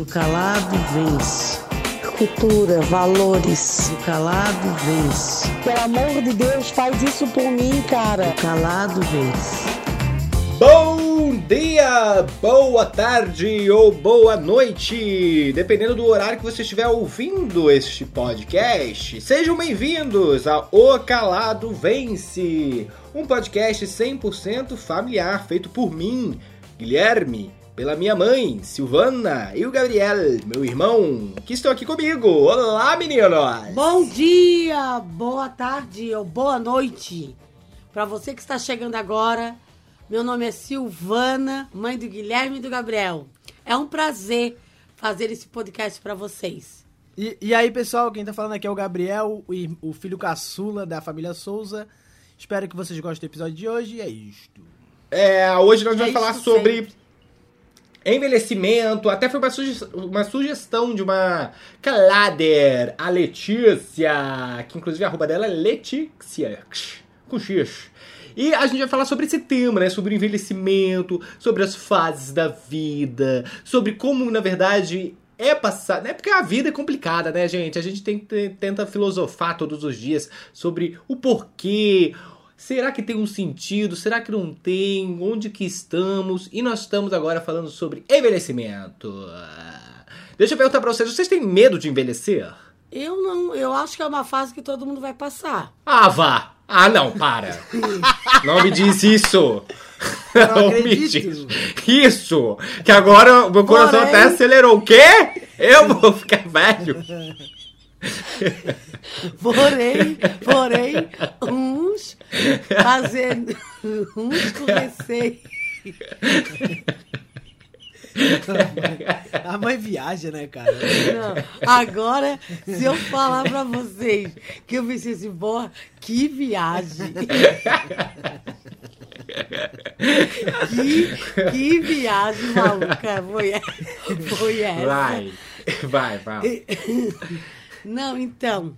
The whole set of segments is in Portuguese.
Do calado vence. Cultura, valores. Do calado vence. Pelo amor de Deus, faz isso por mim, cara. Do calado vence. Bom dia, boa tarde ou boa noite, dependendo do horário que você estiver ouvindo este podcast. Sejam bem-vindos a O Calado Vence, um podcast 100% familiar feito por mim, Guilherme, pela minha mãe, Silvana, e o Gabriel, meu irmão, que estão aqui comigo. Olá, meninos! Bom dia, boa tarde ou boa noite. Para você que está chegando agora, meu nome é Silvana, mãe do Guilherme e do Gabriel. É um prazer fazer esse podcast para vocês. E, e, aí, pessoal, quem tá falando aqui é o Gabriel, o, o filho caçula da família Souza. Espero que vocês gostem do episódio de hoje e é isto. É, hoje nós vamos É falar isso sobre sempre. Envelhecimento. Até foi uma, suge- uma sugestão de uma Clader, a Letícia, que inclusive a arroba dela é Letícia, com X. E a gente vai falar sobre esse tema, né? Sobre o envelhecimento, sobre as fases da vida, sobre como, na verdade, é passar. Né? Porque a vida é complicada, né, gente? A gente tem, tenta filosofar todos os dias sobre o porquê. Será que tem um sentido? Será que não tem? Onde que estamos? E nós estamos agora falando sobre envelhecimento. Deixa eu perguntar pra vocês, vocês têm medo de envelhecer? Eu não, eu acho que é uma fase que todo mundo vai passar. Ah, vá! Ah, não, para! não me diz isso! Não me acredito. diz isso! Que agora o meu coração Porém- até acelerou. O quê? Eu vou ficar velho? Porém, porém, uns fazendo, uns com receio. A mãe viaja, né, cara? Não. Agora, se eu falar pra vocês que eu pensei assim, boa, que viagem. que, que viagem maluca foi, foi essa. Vai, vai, vai. Não, então.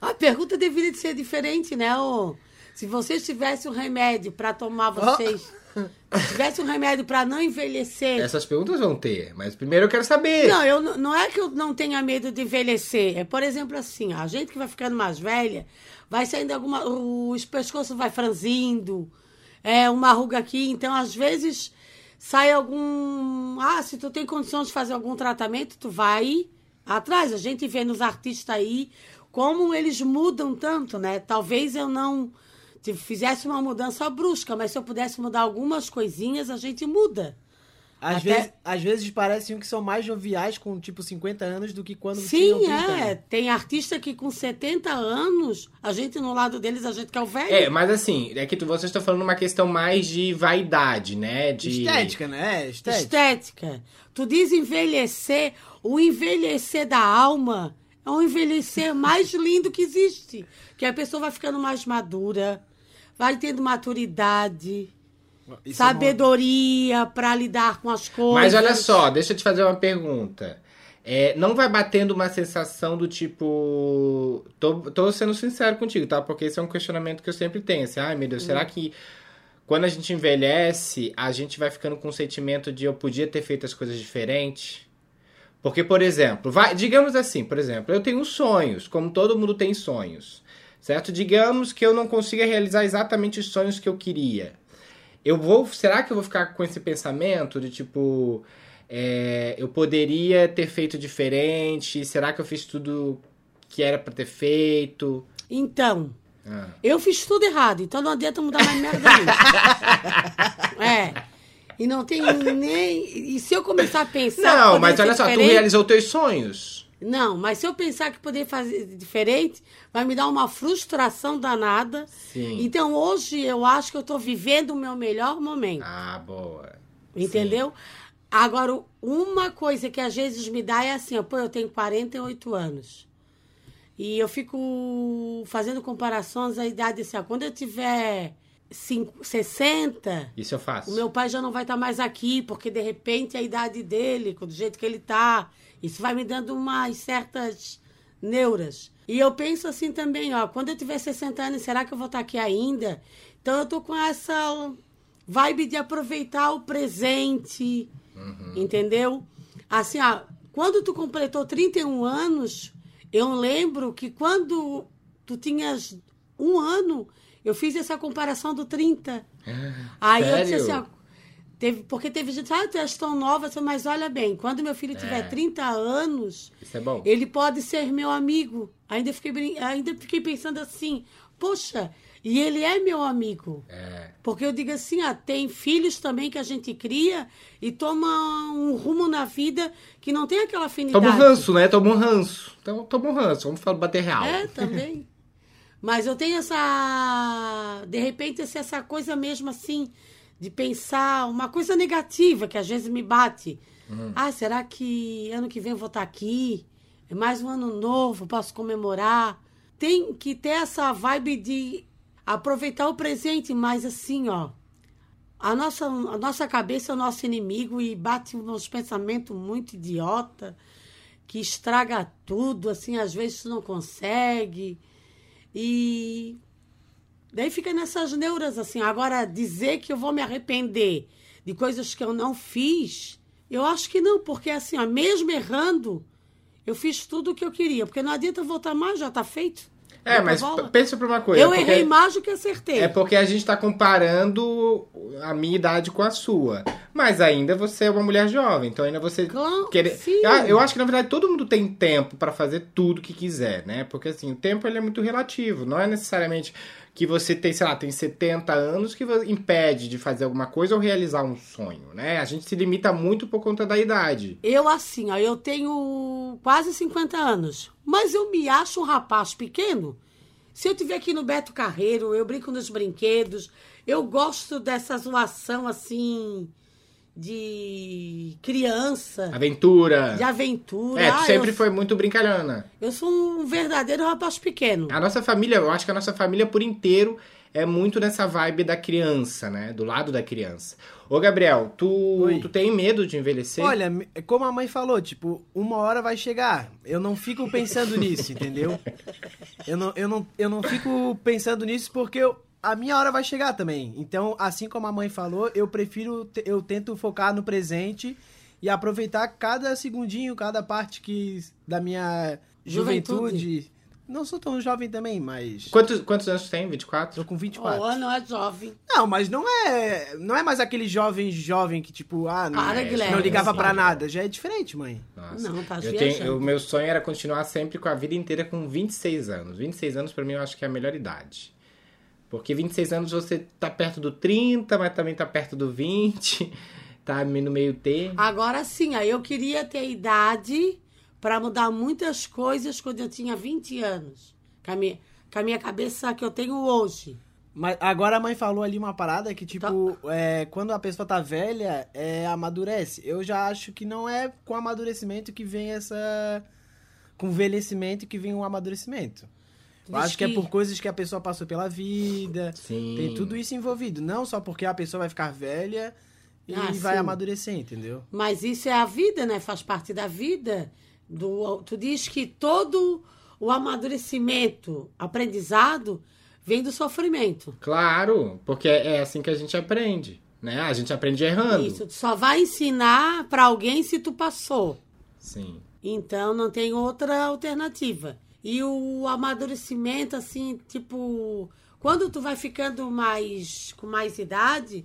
A pergunta deveria de ser diferente, né? ô? Se vocês tivessem um remédio pra tomar vocês. Se tivesse um remédio pra não envelhecer. Essas perguntas vão ter, mas primeiro eu quero saber. Não, eu, não é que eu não tenha medo de envelhecer. É, por exemplo, assim, a gente que vai ficando mais velha, vai saindo alguma. Os pescoços vai franzindo, é uma ruga aqui. Então, às vezes, sai algum. Ah, se tu tem condições de fazer algum tratamento, tu vai atrás. A gente vê nos artistas aí como eles mudam tanto, né? Talvez eu não te- fizesse uma mudança brusca, mas se eu pudesse mudar algumas coisinhas, a gente muda. Às, Até- vezes, às vezes parecem que são mais joviais com, tipo, 50 anos do que quando Sim, tinham 30 é. anos. Tem artista que com 70 anos, a gente no lado deles, a gente quer o velho. É, mas assim, é que tu- vocês estão falando uma questão mais de vaidade, né? De Estética, né? Estética. Estética. Tu diz envelhecer, o envelhecer da alma é um envelhecer mais lindo que existe. Que a pessoa vai ficando mais madura, vai tendo maturidade, Isso é sabedoria pra lidar com as coisas. Mas olha só, deixa eu te fazer uma pergunta. É, não vai batendo uma sensação do tipo. Tô, tô sendo sincero contigo, tá? Porque esse é um questionamento que eu sempre tenho. Assim, ai meu Deus, será que quando a gente envelhece, a gente vai ficando com o sentimento de eu podia ter feito as coisas diferentes? Porque, por exemplo, vai, digamos assim, por exemplo, eu tenho sonhos, como todo mundo tem sonhos, certo? Digamos que eu não consiga realizar exatamente os sonhos que eu queria. Eu vou, será que eu vou ficar com esse pensamento de tipo, é, eu poderia ter feito diferente? Será que eu fiz tudo que era pra ter feito? Então, Ah. Eu fiz tudo errado, então não adianta mudar mais merda. É. E não tem nem. E se eu começar a pensar. Não, mas olha só, tu diferente- realizou teus sonhos. Não, mas se eu pensar que poderia fazer diferente, vai me dar uma frustração danada. Sim. Então hoje eu acho que eu tô vivendo o meu melhor momento. Ah, boa. Entendeu? Agora, uma coisa que às vezes me dá é assim, ó, pô, eu tenho 48 anos. E eu fico fazendo comparações à idade assim, ó, quando eu tiver cinco- 60, Isso eu faço. o meu pai já não vai estar mais aqui, porque de repente a idade dele, do jeito que ele tá, isso vai me dando umas certas neuras. E eu penso assim também, ó, quando eu tiver 60 anos, será que eu vou estar aqui ainda? Então eu tô com essa vibe de aproveitar o presente, entendeu? Assim, ó, quando tu completou 31 anos, eu lembro que quando tu tinhas um ano, eu fiz essa comparação do 30. Aí eu disse sério? assim, ó, teve, porque teve gente, ah, tu és tão nova, mas olha bem, quando meu filho tiver É. 30 anos, Isso é bom. ele pode ser meu amigo. Ainda fiquei, ainda fiquei pensando assim, poxa, e ele é meu amigo. É. Porque eu digo assim, ah, tem filhos também que a gente cria e toma um rumo na vida que não tem aquela afinidade. Toma um ranço, né? Toma um ranço. Então, toma um ranço. Vamos falar bater real. É, também. Mas eu tenho essa. De repente, essa- coisa mesmo assim, de pensar uma coisa negativa que às vezes me bate. Ah, será que ano que vem eu vou estar aqui? É mais um ano novo, posso comemorar. Tem que ter essa vibe de aproveitar o presente, mas assim, ó. A nossa, a nossa cabeça é o nosso inimigo e bate uns pensamentos muito idiota que estraga tudo, assim, às vezes tu não consegue. E daí fica nessas neuras, assim. Agora, dizer que eu vou me arrepender de coisas que eu não fiz, eu acho que não, porque assim, ó, mesmo errando, eu fiz tudo o que eu queria. Porque não adianta voltar mais, já tá feito. É, mas pensa pra uma coisa. Eu porque- errei mais do que acertei. É porque a gente tá comparando a minha idade com a sua. Mas ainda você é uma mulher jovem, então ainda você Claro, querer. sim. Ah, Eu acho que na verdade todo mundo tem tempo pra fazer tudo que quiser, né? Porque assim, o tempo ele é muito relativo, não é necessariamente que você tem, sei lá, tem 70 anos que impede de fazer alguma coisa ou realizar um sonho, né? A gente se limita muito por conta da idade. Eu, assim, ó, eu tenho quase 50 anos, mas eu me acho um rapaz pequeno. Se eu estiver aqui no Beto Carreiro, eu brinco nos brinquedos, eu gosto dessa zoação, assim, de criança, Aventura. de aventura. É, tu Ah, sempre eu, foi muito brincalhona. eu sou um verdadeiro rapaz pequeno. A nossa família, eu acho que a nossa família por inteiro é muito nessa vibe da criança, né? Do lado da criança. Ô, Gabriel, tu, Oi. tu tem medo de envelhecer? Olha, como a mãe falou, tipo, uma hora vai chegar. Eu não fico pensando nisso, entendeu? Eu não, eu não, eu não fico pensando nisso porque eu- a minha hora vai chegar também. Então, assim como a mãe falou, eu prefiro, eu tento focar no presente e aproveitar cada segundinho, cada parte que da minha Juventude. juventude. Não sou tão jovem também, mas Quantos, quantos anos tu tem? 24? tô com 24. Oh, não é jovem. Não, mas não é, não é mais aquele jovem jovem que tipo, ah, não, Para, Guilherme. não ligava pra Para. nada. Já é diferente, mãe. Nossa. Não, tá eu tenho, O meu sonho era continuar sempre com a vida inteira com 26 anos. 26 anos pra mim eu acho que é a melhor idade. Porque 26 anos você tá perto do 30, mas também tá perto do 20, tá no meio termo. Agora sim, aí eu queria ter idade para mudar muitas coisas quando eu tinha 20 anos. Com a minha, com a minha cabeça que eu tenho hoje. Mas agora a mãe falou ali uma parada que, tipo, Tá. é, quando a pessoa tá velha, é, amadurece. Eu já acho que não é com amadurecimento que vem essa. Com envelhecimento que vem o amadurecimento. Eu acho que... é por coisas que a pessoa passou pela vida. Sim. Tem tudo isso envolvido. Não só porque a pessoa vai ficar velha e Ah, vai sim. amadurecer, entendeu? Mas isso é a vida, né? Faz parte da vida. Do, tu diz que todo o amadurecimento, aprendizado, vem do sofrimento. Claro, porque é assim que a gente aprende, né? A gente aprende errando. Isso, tu só vai ensinar para alguém se tu passou. Sim. Então não tem outra alternativa. E o amadurecimento, assim, tipo, quando tu vai ficando mais com mais idade,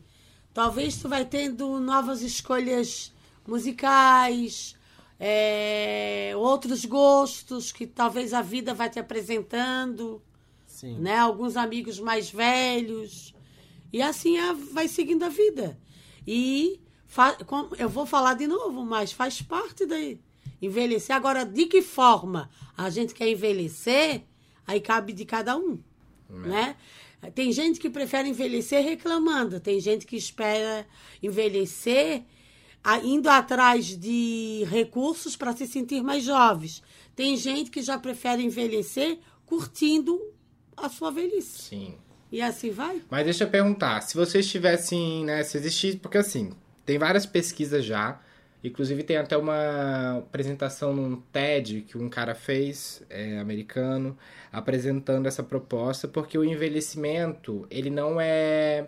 talvez tu vai tendo novas escolhas musicais, é, outros gostos que talvez a vida vai te apresentando, Sim. né? Alguns amigos mais velhos. E assim a- vai seguindo a vida. E eu vou falar de novo, mas faz parte da envelhecer. Agora, de que forma a gente quer envelhecer, aí cabe de cada um, né? Tem gente que prefere envelhecer reclamando, tem gente que espera envelhecer indo atrás de recursos para se sentir mais jovens. Tem gente que já prefere envelhecer curtindo a sua velhice. Sim. E assim vai. Mas deixa eu perguntar, se vocês tivessem, né, se existisse, porque assim, tem várias pesquisas já, inclusive tem até uma apresentação num TED que um cara fez, é, americano, apresentando essa proposta, porque o envelhecimento, ele não é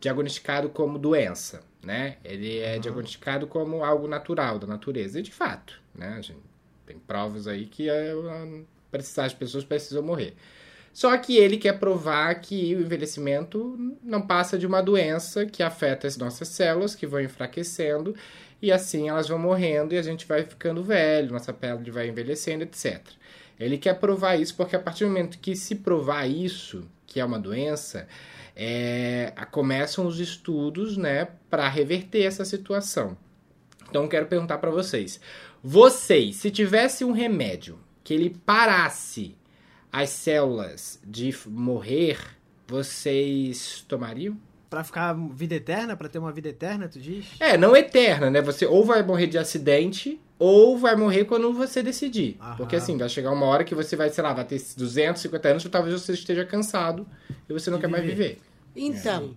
diagnosticado como doença, né? Ele é diagnosticado como algo natural da natureza. E de fato, né? A gente tem provas aí que é, precisar as pessoas precisam morrer. Só que ele quer provar que o envelhecimento não passa de uma doença que afeta as nossas células, que vão enfraquecendo, e assim elas vão morrendo e a gente vai ficando velho, nossa pele vai envelhecendo, etc. Ele quer provar isso porque a partir do momento que se provar isso, que é uma doença, é, começam os estudos né, para reverter essa situação. Então quero perguntar para vocês: vocês, se tivesse um remédio que ele parasse as células de morrer, vocês tomariam? Pra ficar vida eterna, pra ter uma vida eterna, tu diz? É, não eterna, né? Você ou vai morrer de acidente ou vai morrer quando você decidir. Aham. Porque assim, vai chegar uma hora que você vai, sei lá, vai ter 250 anos, ou talvez você esteja cansado e você não De quer mais viver. viver. Então,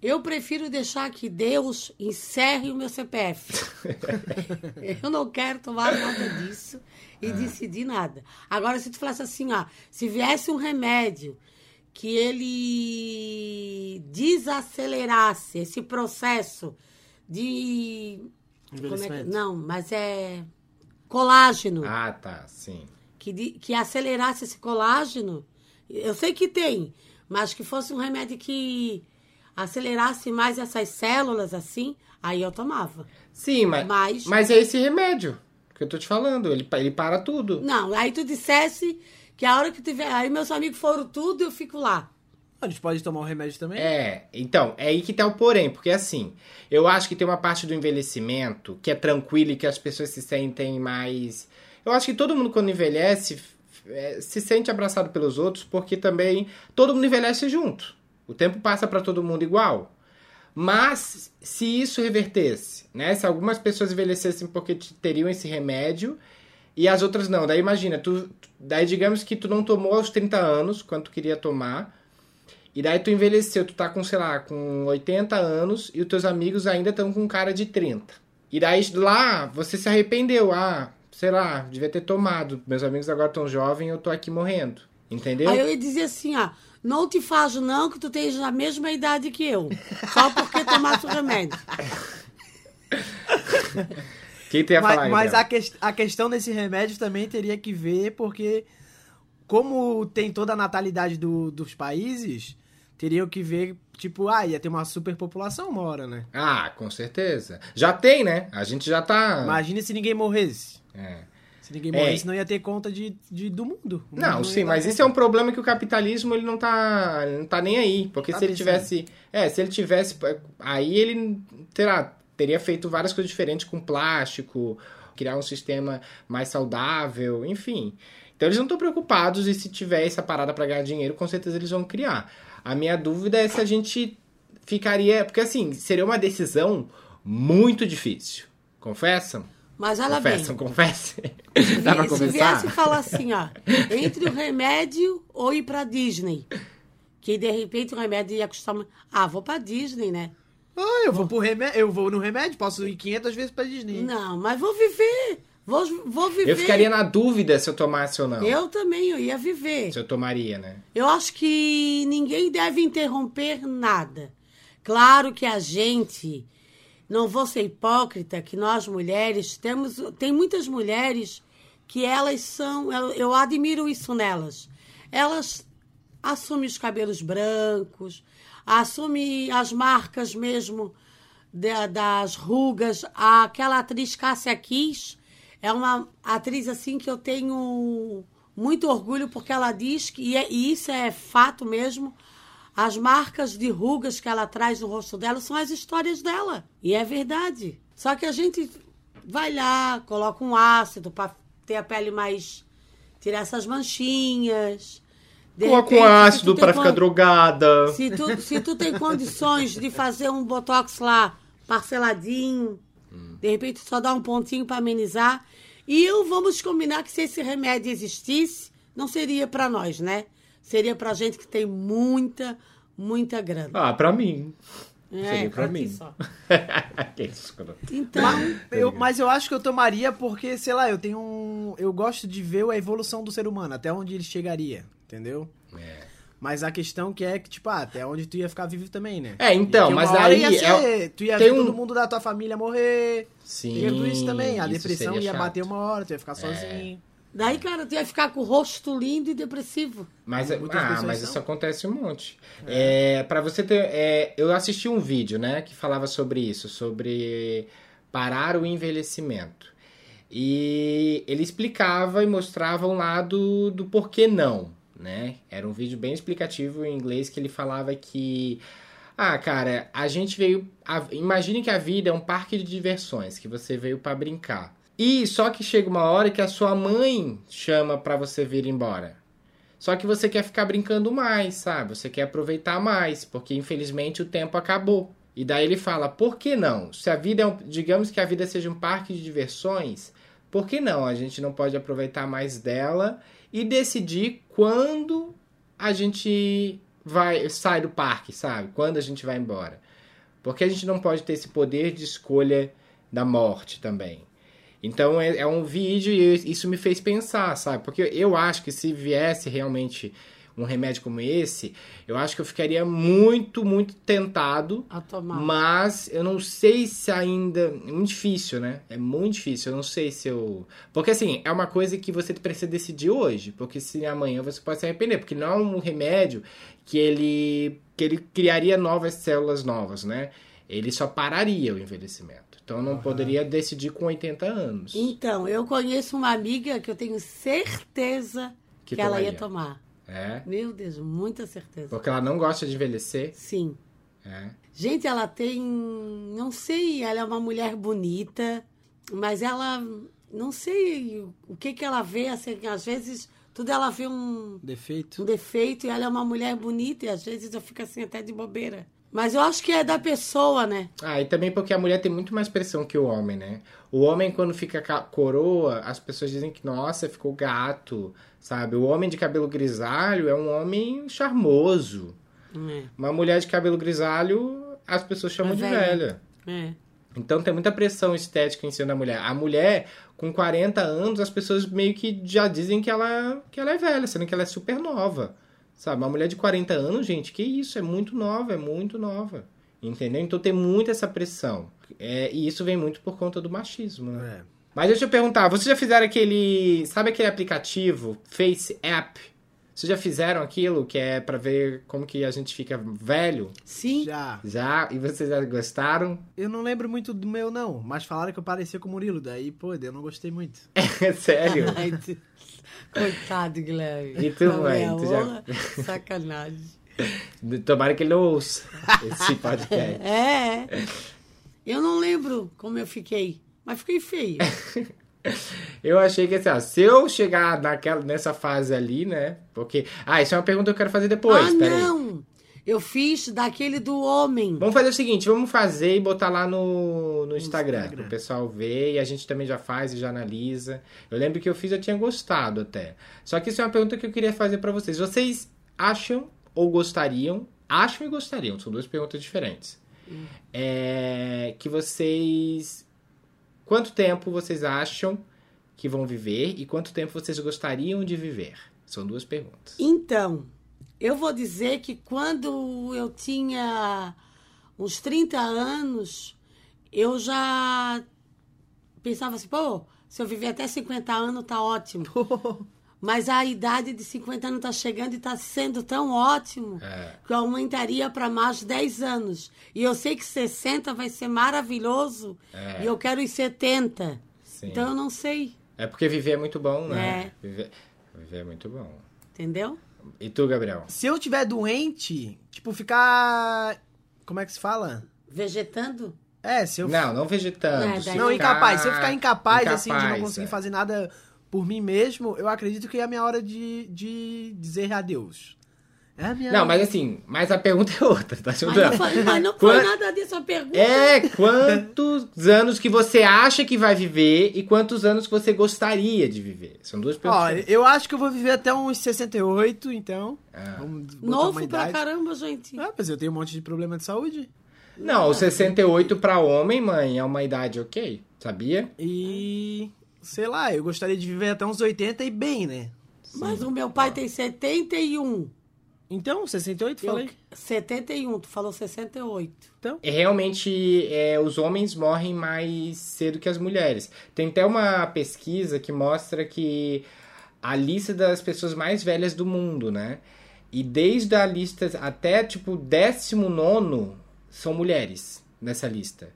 eu prefiro deixar que Deus encerre o meu CPF. eu não quero tomar nada disso e decidir nada. Agora, se tu falasse assim, ó, se viesse um remédio que ele desacelerasse esse processo de. como é não, mas é colágeno Ah, tá, sim. que, que acelerasse esse colágeno. Eu sei que tem, mas que fosse um remédio que acelerasse mais essas células assim, aí eu tomava. Sim, mas, Mas- mas é esse remédio que eu tô te falando. Ele, ele para tudo. Não, aí tu dissesse que a hora que tiver. Aí meus amigos foram tudo, eu fico lá. A gente pode tomar um remédio também? É, então, é aí que tá o porém, porque assim, eu acho que tem uma parte do envelhecimento que é tranquila e que as pessoas se sentem mais. Eu acho que todo mundo, quando envelhece, é, se sente abraçado pelos outros, porque também todo mundo envelhece junto. O tempo passa pra todo mundo igual. Mas se isso revertesse, né? Se algumas pessoas envelhecessem porque teriam esse remédio e as outras não. Daí imagina, tu, daí digamos que tu não tomou aos 30 anos, quanto queria tomar, e daí tu envelheceu, tu tá com, sei lá, com 80 anos e os teus amigos ainda estão com cara de 30. E daí lá você se arrependeu, ah, sei lá, devia ter tomado. Meus amigos agora estão jovens e eu tô aqui morrendo. Entendeu? Aí eu ia dizer assim, ó, não te faz não que tu tens a mesma idade que eu. Só porque tomaste o remédio. Quem tu ia mas falar mas a, ques- a questão desse remédio também teria que ver, porque como tem toda a natalidade do- dos países, teriam que ver, tipo, ah, ia ter uma superpopulação uma hora, né? Ah, com certeza. Já tem, né? A gente já tá. Imagina se ninguém morresse. É. Se ninguém É. morresse, não ia ter conta de, de- do mundo. O Não, mundo sim, mas isso é um problema que o capitalismo ele não tá, ele não tá nem aí, porque Tá se ele pensando. tivesse, é, se ele tivesse, aí ele terá, teria feito várias coisas diferentes com plástico, criar um sistema mais saudável, enfim. Então eles não estão preocupados e se tiver essa parada para ganhar dinheiro, com certeza eles vão criar. A minha dúvida é se a gente ficaria, porque assim, seria uma decisão muito difícil. Confessam? Mas olha bem. Confessam, confessem. Dá pra Se conversar? viesse falar assim, ó, entre o remédio ou ir pra Disney. Que de repente o remédio ia custar. Ah, vou pra Disney, né? Ah, eu vou pro remédio, eu vou no remédio, posso ir 500 vezes pra Disney. Não, mas vou viver. Vou, vou viver. Eu ficaria na dúvida se eu tomasse ou não. Eu também, eu ia viver. Se eu tomaria, né? Eu acho que ninguém deve interromper nada. Claro que a gente, não vou ser hipócrita, que nós mulheres temos, tem muitas mulheres que elas são, eu, eu admiro isso nelas. Elas assumem os cabelos brancos, assumem as marcas mesmo da- das rugas. Aquela atriz Cássia Kiss é uma atriz assim que eu tenho muito orgulho porque ela diz que e, é- e isso é fato mesmo. As marcas de rugas que ela traz no rosto dela são as histórias dela. E é verdade. Só que a gente vai lá, coloca um ácido para ter a pele mais. tirar essas manchinhas. De Coloca um ácido para ficar drogada. se tu, se tu tem condições de fazer um botox lá parceladinho, de repente só dá um pontinho para amenizar. E eu vamos combinar que se esse remédio existisse, não seria para nós, né? Seria para gente que tem muita, muita grana. Ah, pra mim. É, seria pra mim. que escroto. Então, Eu- mas eu acho que eu tomaria porque, sei lá, eu tenho um. Eu gosto de ver a evolução do ser humano, até onde ele chegaria, entendeu? É. Mas a questão que é que, tipo, ah, até onde tu ia ficar vivo também, né? É, então, mas daí ia é ser- tu ia ver um- todo mundo da tua família morrer. Sim. Tem tudo isso também. A isso depressão ia chato. bater uma hora, tu ia ficar sozinho. Daí, cara, tu ia ficar com o rosto lindo e depressivo. Mas, ah, mas são. isso acontece um monte. É. para você ter, é, eu assisti um vídeo, né, que falava sobre isso, sobre parar o envelhecimento. E ele explicava e mostrava um lado do porquê não, né? Era um vídeo bem explicativo em inglês que ele falava que ah, cara, a gente veio. a- imagine que a vida é um parque de diversões, que você veio pra brincar. E só que chega uma hora que a sua mãe chama pra você vir embora. Só que você quer ficar brincando mais, sabe? Você quer aproveitar mais, porque infelizmente o tempo acabou. E daí ele fala: por que não? Se a vida é um, digamos que a vida seja um parque de diversões, por que não? A gente não pode aproveitar mais dela e decidir quando a gente vai sai do parque, sabe? Quando a gente vai embora. Porque a gente não pode ter esse poder de escolha da morte também. Então é, é um vídeo e isso me fez pensar, sabe? Porque eu acho que se viesse realmente um remédio como esse, eu acho que eu ficaria muito, muito tentado. A tomar. Mas eu não sei se ainda. É muito difícil, né? É muito difícil. Eu não sei se eu. Porque assim, é uma coisa que você precisa decidir hoje. Porque se amanhã você pode se arrepender. Porque não é um remédio que ele. que ele criaria novas células novas, né? Ele só pararia o envelhecimento. Então eu não poderia decidir com 80 anos. Então, eu conheço uma amiga que eu tenho certeza Que que, ela ia tomar. É. Meu Deus, muita certeza. Porque ela não gosta de envelhecer. Sim. É. Gente, ela tem. Não sei, ela é uma mulher bonita, mas ela. Não sei o que que ela vê, assim, às vezes tudo ela vê um, Defeito. um defeito e ela é uma mulher bonita e às vezes eu fico assim até de bobeira. Mas eu acho que é da pessoa, né? Ah, e também porque a mulher tem muito mais pressão que o homem, né? O homem, quando fica ca- coroa, as pessoas dizem que, nossa, ficou gato, sabe? O homem de cabelo grisalho é um homem charmoso. É, Uma mulher de cabelo grisalho, as pessoas chamam É de velha. velha. é. Então tem muita pressão estética em cima da mulher. A mulher, com 40 anos, as pessoas meio que já dizem que ela, que ela é velha, sendo que ela é super nova. Sabe? Uma mulher de 40 anos, gente, que isso? É muito nova, é muito nova. Entendeu? Então tem muita essa pressão. É, e isso vem muito por conta do machismo, né? É. Mas deixa eu perguntar, vocês já fizeram aquele. Sabe aquele aplicativo Face App? Vocês já fizeram aquilo que é pra ver como que a gente fica velho? Sim. Já. Já? E vocês já gostaram? Eu não lembro muito do meu, não. Mas falaram que eu parecia com o Murilo. Daí, pô, eu não gostei muito. É sério? Ai, tu- Coitado, Guilherme. E tu, Não mãe? é Tu já-? Sacanagem. Tomara que ele não ouça esse podcast. É. Eu não lembro como eu fiquei, mas fiquei feia. Eu achei que assim, ó, se eu chegar naquela, nessa fase ali, né? Porque. Ah, isso é uma pergunta que eu quero fazer depois. ah, peraí. não! Eu fiz daquele do homem. Vamos fazer o seguinte, vamos fazer e botar lá no, no Instagram, Instagram. para o pessoal ver e a gente também já faz e já analisa. Eu lembro que eu fiz, eu tinha gostado até. Só que isso é uma pergunta que eu queria fazer para vocês. Vocês acham ou gostariam? Acham e gostariam, são duas perguntas diferentes. É, que vocês quanto tempo vocês acham que vão viver e quanto tempo vocês gostariam de viver? São duas perguntas. Então, eu vou dizer que quando eu tinha uns 30 anos, eu já pensava assim, pô, se eu viver até 50 anos tá ótimo. Mas a idade de 50 anos tá chegando e tá sendo tão ótimo É. que eu aumentaria para mais 10 anos. E eu sei que 60 vai ser maravilhoso É. e eu quero os 70. Sim. Então eu não sei, É porque viver é muito bom, né? É. Viver, viver é muito bom. entendeu? E tu, Gabriel? Se eu tiver doente, tipo, ficar. Como é que se fala? Vegetando? É, se eu. Não, não vegetando. É, se daí Não, ficar- incapaz. Se eu ficar incapaz, assim, de não incapaz, conseguir é. fazer nada por mim mesmo, eu acredito que é a minha hora de, de dizer adeus. É a minha Não, mas assim, mas a pergunta é outra, tá Mas não ajudando? foi, mas não foi Quan- nada disso a pergunta. É, quantos anos que você acha que vai viver e quantos anos que você gostaria de viver? São duas perguntas. Ó, eu acho que eu vou viver até uns 68, então. Ah. Novo uma pra caramba, gente. Ah, mas eu tenho um monte de problema de saúde. Não, o 68 pra homem, mãe, é uma idade ok, sabia? E. Sei lá, eu gostaria de viver até uns 80 e bem, né? Mas o meu pai tem 71. Então, 68, Eu, falei. 71, tu falou 68. Então, É, Realmente, é, os homens morrem mais cedo que as mulheres. Tem até uma pesquisa que mostra que a lista das pessoas mais velhas do mundo, né? E desde a lista até, tipo, 19 são mulheres nessa lista.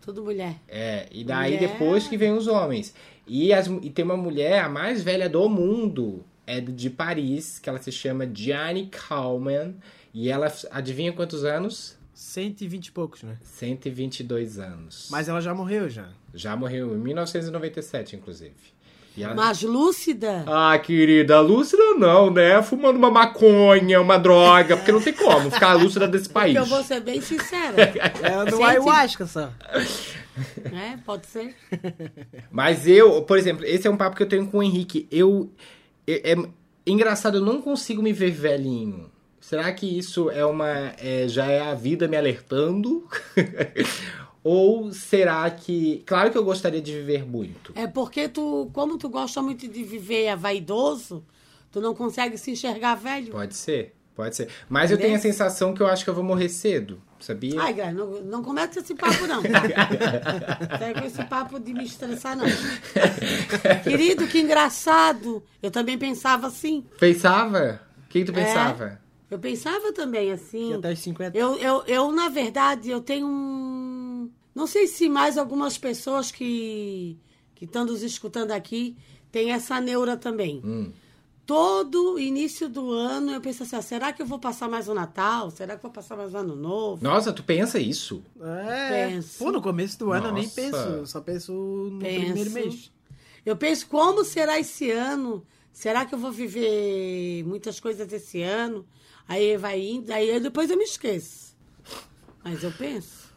Tudo mulher. É, e daí Mulher. depois que vem os homens. E, as, e tem uma mulher, a mais velha do mundo, é de Paris, que ela se chama Gianni Kalman. E ela, adivinha quantos anos? 120 e poucos, né? 122 anos. Mas ela já morreu já. Já morreu em 1997, inclusive. Ela- Mas lúcida. Ah, querida, lúcida não, né? Fumando uma maconha, uma droga, porque não tem como ficar lúcida desse país. Porque eu vou ser bem sincera. É no ayahuasca só. é, pode ser. Mas eu, por exemplo, esse é um papo que eu tenho com o Henrique. Eu. É, é engraçado, eu não consigo me ver velhinho. Será que isso é uma. é, já é a vida me alertando? Ou será que. Claro que eu gostaria de viver muito. É porque tu, como tu gosta muito de viver é vaidoso, tu não consegue se enxergar velho. Pode ser, pode ser. Mas eu tenho a Entendeu? sensação que eu acho que eu vou morrer cedo, sabia? Ai, Graça, não, não começa esse papo, não. Não com esse papo de me estressar, não. Querido, que engraçado. Eu também pensava assim. Pensava? O que, que É. tu pensava? Eu pensava também Que assim. até os 50. Eu, eu, eu, na verdade, eu tenho um. Não sei se mais algumas pessoas que que estão nos escutando aqui têm essa neura também. Hum. Todo início do ano eu penso assim: ah, será que eu vou passar mais o Natal? Será que eu vou passar mais o Ano Novo? Nossa, tu pensa isso? É. Penso. Pô, no começo do ano eu nem Nossa. penso. Eu só penso no Penso. primeiro mês. Eu penso como será esse ano? Será que eu vou viver muitas coisas esse ano? Aí vai indo, aí depois eu me esqueço. Mas eu penso.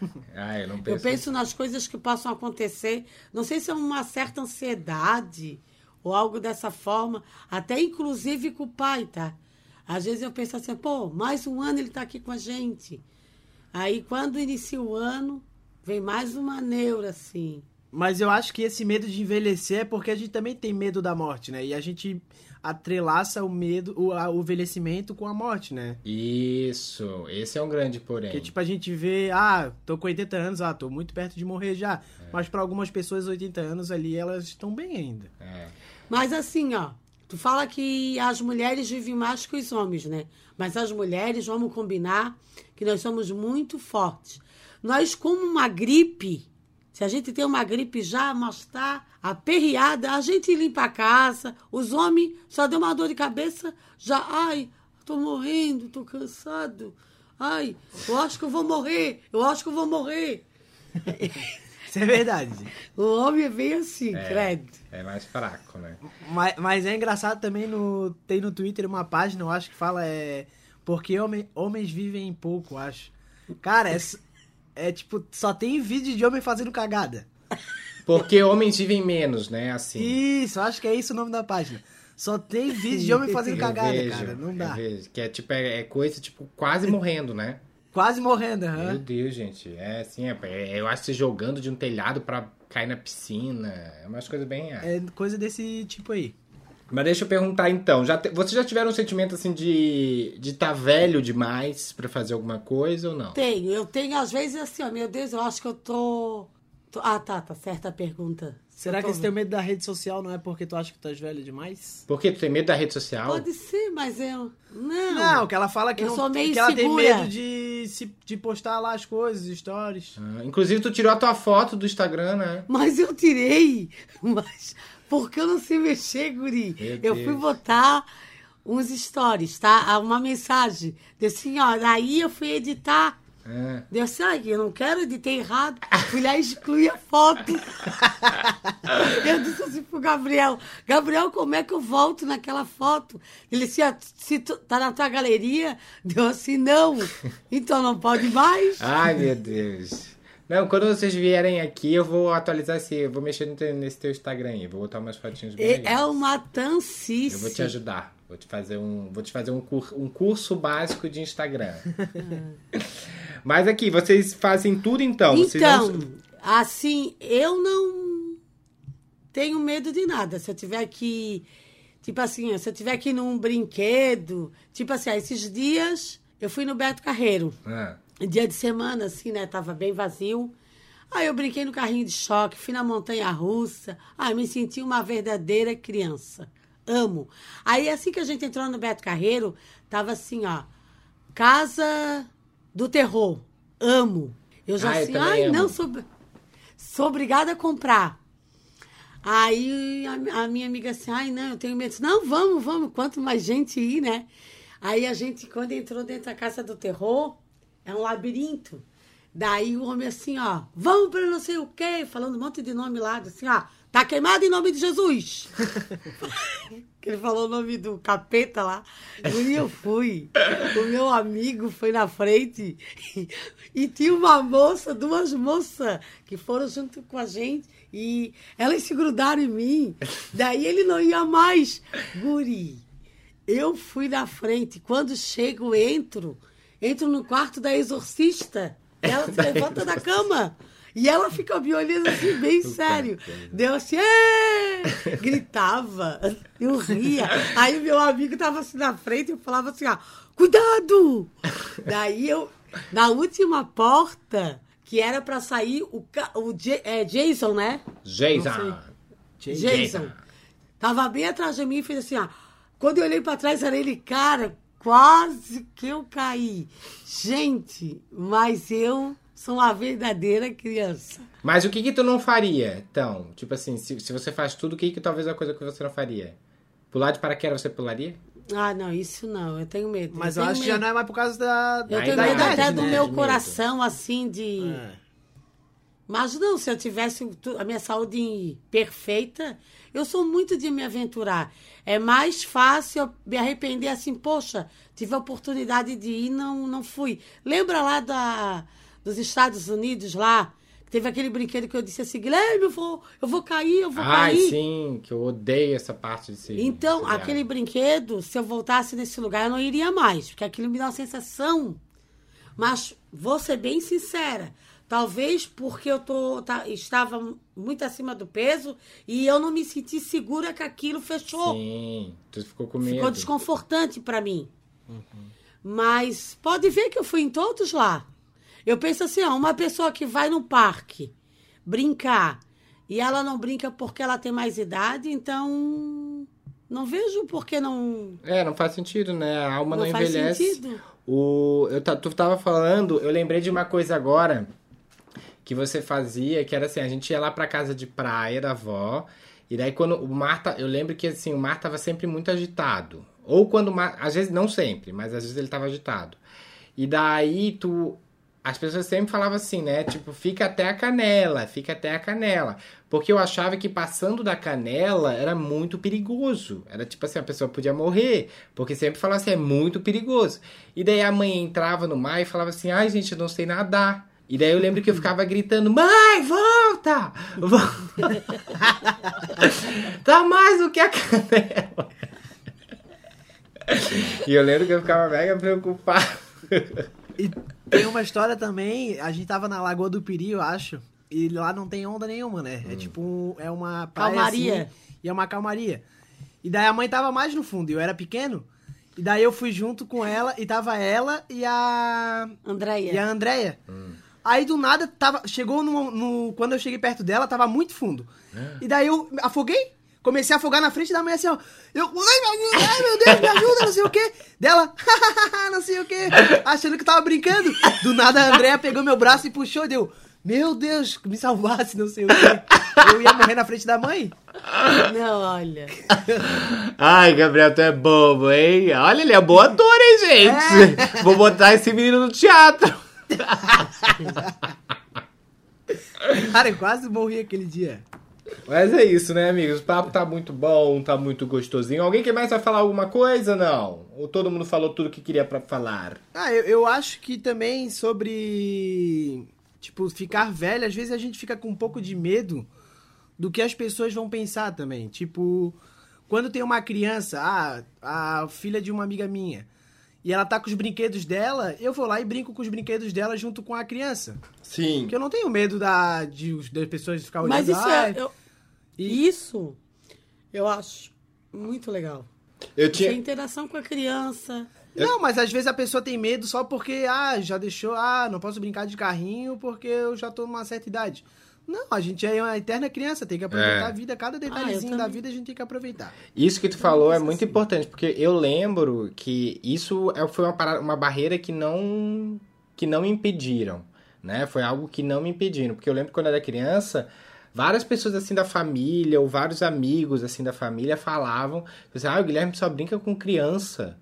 Ah, eu não penso. Eu penso nas coisas que possam acontecer. Não sei se é uma certa ansiedade ou algo dessa forma, até inclusive com o pai, tá? Às vezes eu penso assim, pô, mais um ano ele tá aqui com a gente. Aí quando inicia o ano, vem mais uma neura, assim. Mas eu acho que esse medo de envelhecer é porque a gente também tem medo da morte, né? E a gente atrelaça o medo, o, a- o envelhecimento com a morte, né? Isso, esse é um grande porém. Porque, tipo, a gente vê, ah, tô com 80 anos, ah, tô muito perto de morrer já. Mas pra algumas pessoas, 80 anos ali, elas estão bem ainda. É. Mas assim, ó, tu fala que as mulheres vivem mais que os homens, né? Mas as mulheres, vamos combinar que nós somos muito fortes. Nós, como uma gripe, se a gente tem uma gripe já, mas tá aperreada, a gente limpa a casa, os homens só deu uma dor de cabeça, já, ai, tô morrendo, tô cansado. Ai, eu acho que eu vou morrer, eu acho que eu vou morrer. Isso é verdade. O homem é bem assim, credo. É mais fraco, né? mas, mas é engraçado também, no, tem no Twitter uma página, eu acho que fala, é... Porque homem, homens vivem pouco, eu acho. Cara, é, é tipo, só tem vídeo de homem fazendo cagada. Porque homens vivem menos, né? Assim. Isso, acho que é isso o nome da página. Só tem vídeo de homem fazendo cagada, vejo, cara. Não dá. Que é tipo, é, é coisa, tipo, quase morrendo, né? Quase morrendo, Meu aham. Deus, gente. É assim, é, é- eu acho que se jogando de um telhado pra cair na piscina. É umas coisas bem. É. É coisa desse tipo aí. Mas deixa eu perguntar então. Já te- vocês já tiveram um sentimento assim de de tá velho demais pra fazer alguma coisa ou não? Tenho, eu tenho às vezes assim, ó, meu Deus, eu acho que eu tô. tô- Ah, tá, tá certa a pergunta. Será Eu que tô- esse teu medo da rede social não é porque tu acha que tu és velho demais? Porque tu tem medo da rede social? Pode ser, mas eu. Não. Não, que ela fala que, Eu não, sou meio que ela tem medo de, se, de postar lá as coisas, stories. Ah, inclusive, tu tirou a tua foto do Instagram, né? Mas eu tirei. Mas porque eu não sei mexer, guri. Meu eu Deus. fui botar uns stories, tá? Ah, Uma mensagem. Deu assim, ó, daí eu fui editar. Ah, Deu assim, ah, eu não quero editar errado. Fui lá e excluí a foto. eu disse assim pro Gabriel, Gabriel, como é que eu volto naquela foto? Ele disse, ah, se tu, tá na tua galeria? Deu assim, não. Então não pode mais. Ai, meu Deus. Não, quando vocês vierem aqui, eu vou atualizar esse. Eu vou mexer nesse teu Instagram aí. Vou botar umas fotinhas bem É, é uma tancice. Eu vou te ajudar. Vou te fazer um, vou te fazer um, cur, um curso básico de Instagram. Mas aqui, vocês fazem tudo então? Então, não- assim, eu não tenho medo de nada. Se eu tiver que Tipo assim, se eu tiver aqui num brinquedo, tipo assim, ó, esses dias eu fui no Beto Carreiro. Ah. Dia de semana, assim, né? Tava bem vazio. Aí eu brinquei no carrinho de choque, fui na montanha russa. Ai, me senti uma verdadeira criança. Amo. Aí, assim que a gente entrou no Beto Carreiro, tava assim, ó. Casa do Terror. Amo. Eu já Ah, eu assim, também ai, amo. não, sou, sou obrigada a comprar. Aí a, a minha amiga assim, ai, não, eu tenho medo. Não, vamos, vamos, quanto mais gente ir, né? Aí a gente, quando entrou dentro da Casa do Terror, é um labirinto. Daí o homem assim, ó, vamos para não sei o quê, falando um monte de nome lá, assim, ó, tá queimado em nome de Jesus. que ele falou o nome do capeta lá. E eu fui. O meu amigo foi na frente e tinha uma moça, duas moças que foram junto com a gente e elas se grudaram em mim. Daí ele não ia mais. Guri, eu fui na frente. Quando chego, entro. Entro no quarto da exorcista. Ela se levanta da cama. E ela fica me olhando assim, bem sério. Deu assim, "Ê!" gritava. Eu ria. Aí o meu amigo tava assim na frente e eu falava assim, ó, cuidado! Daí eu, na última porta, que era pra sair o, o é, Jason, né? Jason. Jason. Tava bem atrás de mim e fez assim, ó. Quando eu olhei pra trás, era ele, cara, quase que eu caí. Gente, mas eu sou uma verdadeira criança. Mas o que que tu não faria, então? Tipo assim, se, se você faz tudo, o que que talvez é a coisa que você não faria? Pular de paraquedas você pularia? Ah, não, isso não, eu tenho medo. Mas eu tenho acho que já medo. não é mais por causa da, Eu Da tenho idade, medo até né? do meu medo. coração, assim, de. É. Mas não, se eu tivesse a minha saúde perfeita, eu sou muito de me aventurar. É mais fácil eu me arrepender assim, poxa, tive a oportunidade de ir, não, não fui. Lembra lá da, dos Estados Unidos lá? Teve aquele brinquedo que eu disse assim, Guilherme, eu vou, eu vou cair, eu vou Ai, cair. sim, que eu odeio essa parte de ser. Então, aquele brinquedo, se eu voltasse nesse lugar, eu não iria mais, porque aquilo me dá uma sensação. Mas vou ser bem sincera. Talvez porque eu tô, tá- estava muito acima do peso e eu não me senti segura que aquilo fechou. Sim, tu ficou com medo. Ficou desconfortante para mim. Mas pode ver que eu fui em todos lá. Eu penso assim, ó, uma pessoa que vai no parque brincar e ela não brinca porque ela tem mais idade, então não vejo por que não, É, não faz sentido, né? A alma não, não faz envelhece. sentido. O, eu, tu tava falando, eu lembrei de uma coisa agora que você fazia, que era assim, a gente ia lá pra casa de praia da avó, e daí quando o mar, eu lembro que assim, o mar tava sempre muito agitado. Ou quando o mar, às vezes não sempre, mas às vezes ele tava agitado. E daí tu as pessoas sempre falavam assim, né? Tipo, fica até a canela, fica até a canela. Porque eu achava que passando da canela era muito perigoso. Era tipo assim, a pessoa podia morrer. Porque sempre falava assim, é muito perigoso. E daí a mãe entrava no mar e falava assim, ai gente, eu não sei nadar. E daí eu lembro que eu ficava gritando, mãe, volta! Vol- tá mais do que a canela. E eu lembro que eu ficava mega preocupado. E tem uma história também, a gente tava na Lagoa do Piri, eu acho, e lá não tem onda nenhuma, né? É tipo, um- é uma praia Calmaria. assim, e é uma calmaria. E daí a mãe tava mais no fundo, e eu era pequeno, e daí eu fui junto com ela, e tava ela e a... Andréia. E a Andrea. Aí do nada tava. Chegou no, no- Quando eu cheguei perto dela, tava muito fundo. E daí eu afoguei. Comecei a afogar na frente da mãe assim, ó. Eu. Ai, meu, Deus, ai, meu Deus, me ajuda, não sei o quê. Dela, não sei o quê. Achando que tava brincando. Do nada a Andrea pegou meu braço e puxou, deu. Meu Deus, me salvasse, não sei o quê. Eu ia morrer na frente da mãe. Não, olha. Ai, Gabriel, tu é bobo, hein? Olha, ele é bom ator, hein, gente? Vou botar esse menino no teatro. Cara, eu quase morri aquele dia. Mas é isso, né, amigos? O papo tá muito bom, tá muito gostosinho. Alguém que mais vai falar alguma coisa? Não? Ou todo mundo falou tudo que queria pra falar? Ah, eu, eu acho que também sobre. Tipo, ficar velho, às vezes a gente fica com um pouco de medo do que as pessoas vão pensar também. Tipo, quando tem uma criança, ah, a filha de uma amiga minha, e ela tá com os brinquedos dela, eu vou lá e brinco com os brinquedos dela junto com a criança. Sim. Porque eu não tenho medo da, de, das pessoas ficar olhando. Mas isso "Ai", é. eu- e- Isso, eu acho muito legal. Eu Tinha interação com a criança. Não, mas às vezes a pessoa tem medo só porque, ah, já deixou, ah, não posso brincar de carrinho porque eu já tô numa certa idade. Não, a gente é uma eterna criança, tem que aproveitar É. a vida, cada detalhezinho eu da vida a gente tem que aproveitar. Isso que tu falou é muito assim. importante, porque eu lembro que isso é- foi uma, parada- uma barreira que não, que não me impediram, né? Foi algo que não me impediram, porque eu lembro que quando eu era criança, várias pessoas assim da família, ou vários amigos assim da família falavam, assim, ah, o Guilherme só brinca com criança.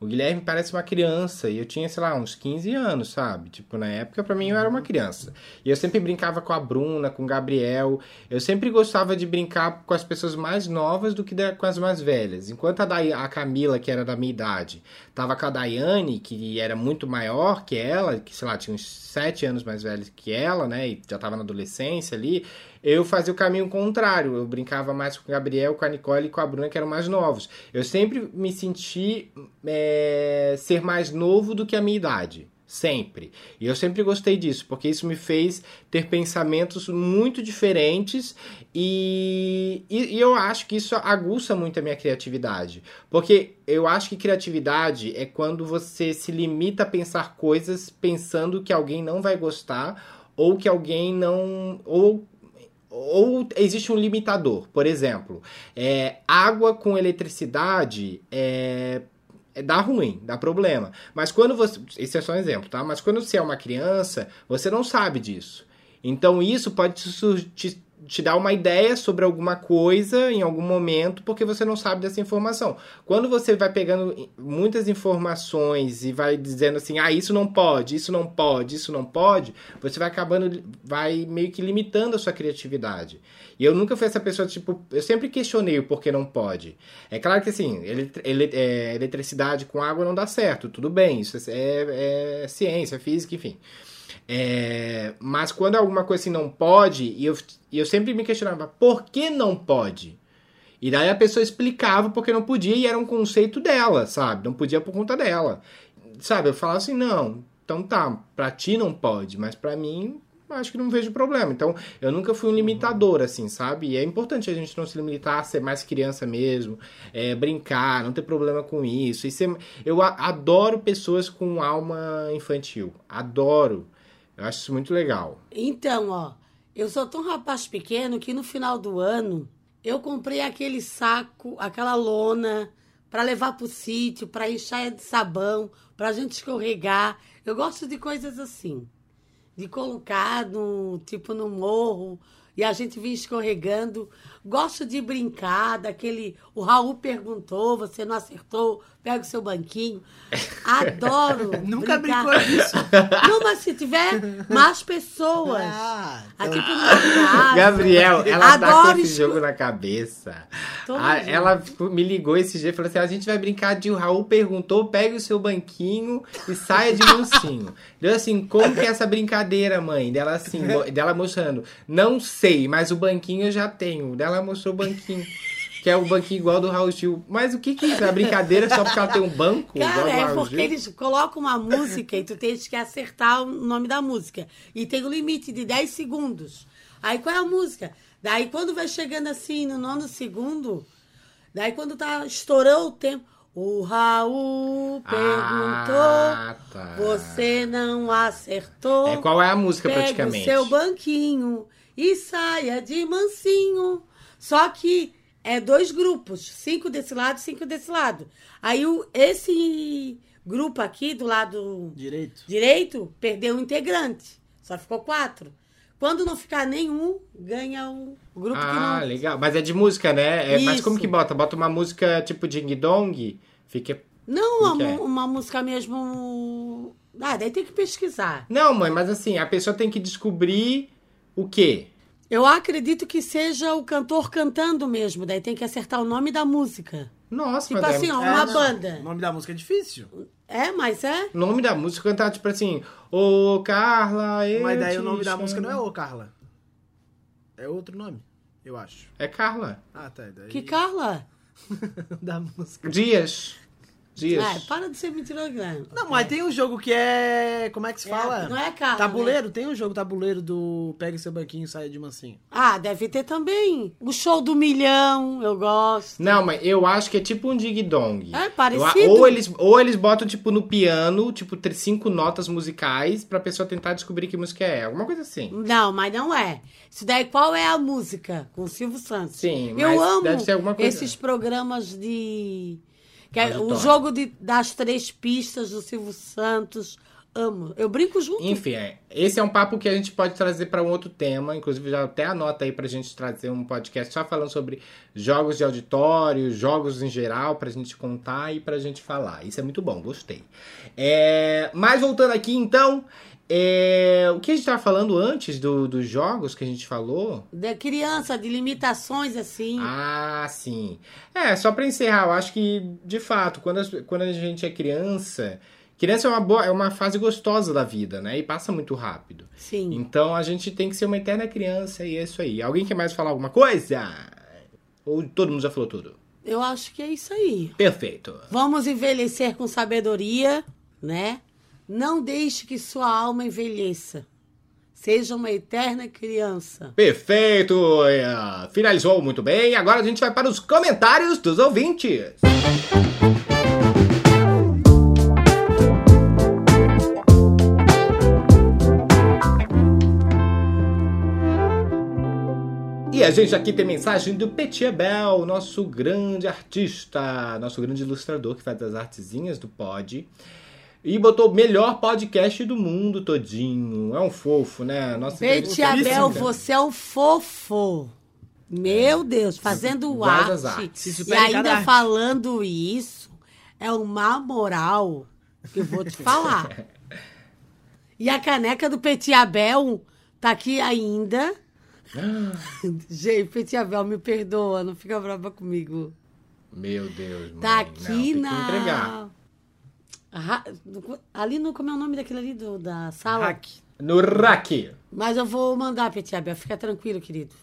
O Guilherme parece uma criança, e eu tinha, sei lá, uns 15 anos, sabe? Tipo, na época, pra mim, eu era uma criança. E eu sempre brincava com a Bruna, com o Gabriel. Eu sempre gostava de brincar com as pessoas mais novas do que com as mais velhas. Enquanto a, Day- a Camila, que era da minha idade, tava com a Daiane, que era muito maior que ela, que, sei lá, tinha uns 7 anos mais velha que ela, né? E já tava na adolescência ali. Eu fazia o caminho contrário. Eu brincava mais com o Gabriel, com a Nicole e com a Bruna, que eram mais novos. Eu sempre me senti é, ser mais novo do que a minha idade. Sempre. E eu sempre gostei disso, porque isso me fez ter pensamentos muito diferentes e, e, e eu acho que isso aguça muito a minha criatividade. Porque eu acho que criatividade é quando você se limita a pensar coisas pensando que alguém não vai gostar ou que alguém não. ou ou existe um limitador, por exemplo, é, água com eletricidade é, é, dá ruim, dá problema. Mas quando você. Esse é só um exemplo, tá? Mas quando você é uma criança, você não sabe disso. Então isso pode te, te, dar uma ideia sobre alguma coisa em algum momento, porque você não sabe dessa informação. Quando você vai pegando muitas informações e vai dizendo assim, ah, isso não pode, isso não pode, isso não pode, você vai acabando, vai meio que limitando a sua criatividade. E eu nunca fui essa pessoa, tipo, eu sempre questionei o porquê não pode. É claro que assim, ele, ele- é, eletricidade com água não dá certo, tudo bem, isso é, é ciência, física, enfim. É, mas quando alguma coisa assim não pode, e eu, eu sempre me questionava, por que não pode? E daí a pessoa explicava porque não podia e era um conceito dela, sabe? Não podia por conta dela. Sabe? Eu falava assim, não, então tá, pra ti não pode, mas pra mim acho que não vejo problema. Então, eu nunca fui um limitador, assim, sabe? E é importante a gente não se limitar a ser mais criança mesmo, é, brincar, não ter problema com isso. E ser- eu adoro pessoas com alma infantil. Adoro. Eu acho isso muito legal. Então, ó, eu sou tão rapaz pequeno que no final do ano eu comprei aquele saco, aquela lona para levar pro sítio, para encher de sabão, pra gente escorregar. Eu gosto de coisas assim. De colocar no, tipo no morro e a gente vir escorregando. Gosto de brincar, daquele. O Raul perguntou, você não acertou, pega o seu banquinho. Adoro. Nunca brincar. brincou disso. Não, mas se tiver mais pessoas. Ah, então- numa casa. Gabriel, ela tá com Adoro esse jogo na cabeça. Ah, dia. ela me ligou esse dia e falou assim: a gente vai brincar de o Raul perguntou, pegue o seu banquinho e saia de mansinho. Deu assim, como que é essa brincadeira, mãe? Dela assim, dela mostrando, não sei, mas o banquinho eu já tenho. Dela mostrou o banquinho. Que é o banquinho igual do Raul Gil. Mas o que que é isso? É brincadeira só porque ela tem um banco Cara, é porque Gil? eles colocam uma música e tu tens que acertar o nome da música. E tem um limite de 10 segundos. Aí qual é a música? Daí quando vai chegando assim no nono segundo, daí quando tá estourou o tempo, o Raul perguntou, Ah, tá. você não acertou. É, qual é a música Pega praticamente? o seu banquinho e saia de mansinho. Só que é dois grupos, cinco desse lado, cinco desse lado. Aí o, esse grupo aqui do lado Direito. direito perdeu um integrante. Só ficou quatro. Quando não ficar nenhum, ganha o grupo que Ah, não. legal. Mas é de música, né? É, mas como que bota? Bota uma música tipo Ding Dong? Fica. Não, uma, que é? uma música mesmo. Ah, daí tem que pesquisar. Não, mãe, mas assim, a pessoa tem que descobrir o quê? Eu acredito que seja o cantor cantando mesmo, daí tem que acertar o nome da música. Nossa, Tipo mas assim, é... ó, É, uma não. banda. O nome da música é difícil. É, mas é? O nome da música cantar tipo assim, ô Carla, eu Mas daí te o nome da chamo. música não é O Carla. É outro nome, eu acho. É Carla. Ah, tá. Daí... Que Carla? da música. Dias. Dias. É, para de ser mentiroso, Guilherme. Não, mas tem um jogo que é. Como é que se fala? não é carro, Tabuleiro, tem um jogo tabuleiro do Pega seu banquinho e saia de mansinho. Ah, deve ter também. O show do milhão, eu gosto. Não, mas eu acho que é tipo um dig dong. É Eu- parecido. ou eles ou eles botam tipo no piano, tipo ter cinco notas musicais pra pessoa tentar descobrir que música é, alguma coisa assim. Não, mas não é. Isso daí, qual é a música? Com o Silvio Santos. Sim, Eu amo deve ser alguma coisa- esses programas de... Que é o jogo de, das três pistas do Silvio Santos. Amo. Eu brinco junto. Enfim, é, esse é um papo que a gente pode trazer pra um outro tema, inclusive já até anota aí pra gente trazer um podcast só falando sobre jogos de auditório, jogos em geral, pra gente contar e pra gente falar. Isso é muito bom, gostei. É, mas voltando aqui então, é, o que a gente tava falando antes do- dos jogos que a gente falou? Da criança, de limitações, assim. Ah, sim. É, só pra encerrar, eu acho que, de fato, quando, as- quando a gente é criança, criança é uma, boa, é uma fase gostosa da vida, né? E passa muito rápido. Sim. Então a gente tem que ser uma eterna criança e é isso aí. Alguém quer mais falar alguma coisa? Ou todo mundo já falou tudo? Eu acho que é isso aí. Perfeito. Vamos envelhecer com sabedoria, né? Não deixe que sua alma envelheça. Seja uma eterna criança. Perfeito! é, Finalizou muito bem. Agora a gente vai para os comentários dos ouvintes. E a gente aqui tem mensagem do Petit Abel, nosso grande artista, nosso grande ilustrador que faz as artezinhas do pod. E botou o melhor podcast do mundo todinho. É um fofo, né? Nossa, Peti entrevista Abel, você é um fofo. Meu Deus, fazendo Vai das arte. artes. E ainda arte. falando isso, é uma moral que eu vou te falar. e a caneca do Petit Abel tá aqui ainda. Gente, Petit Abel, me perdoa, não fica brava comigo. Meu Deus, mano. Tá Não, aqui tem que na. entregar. Ra- Ali no. Como é o nome daquele ali do, da sala? Hack. No rack. Mas eu vou mandar, Petit Abel. Fica tranquilo, querido.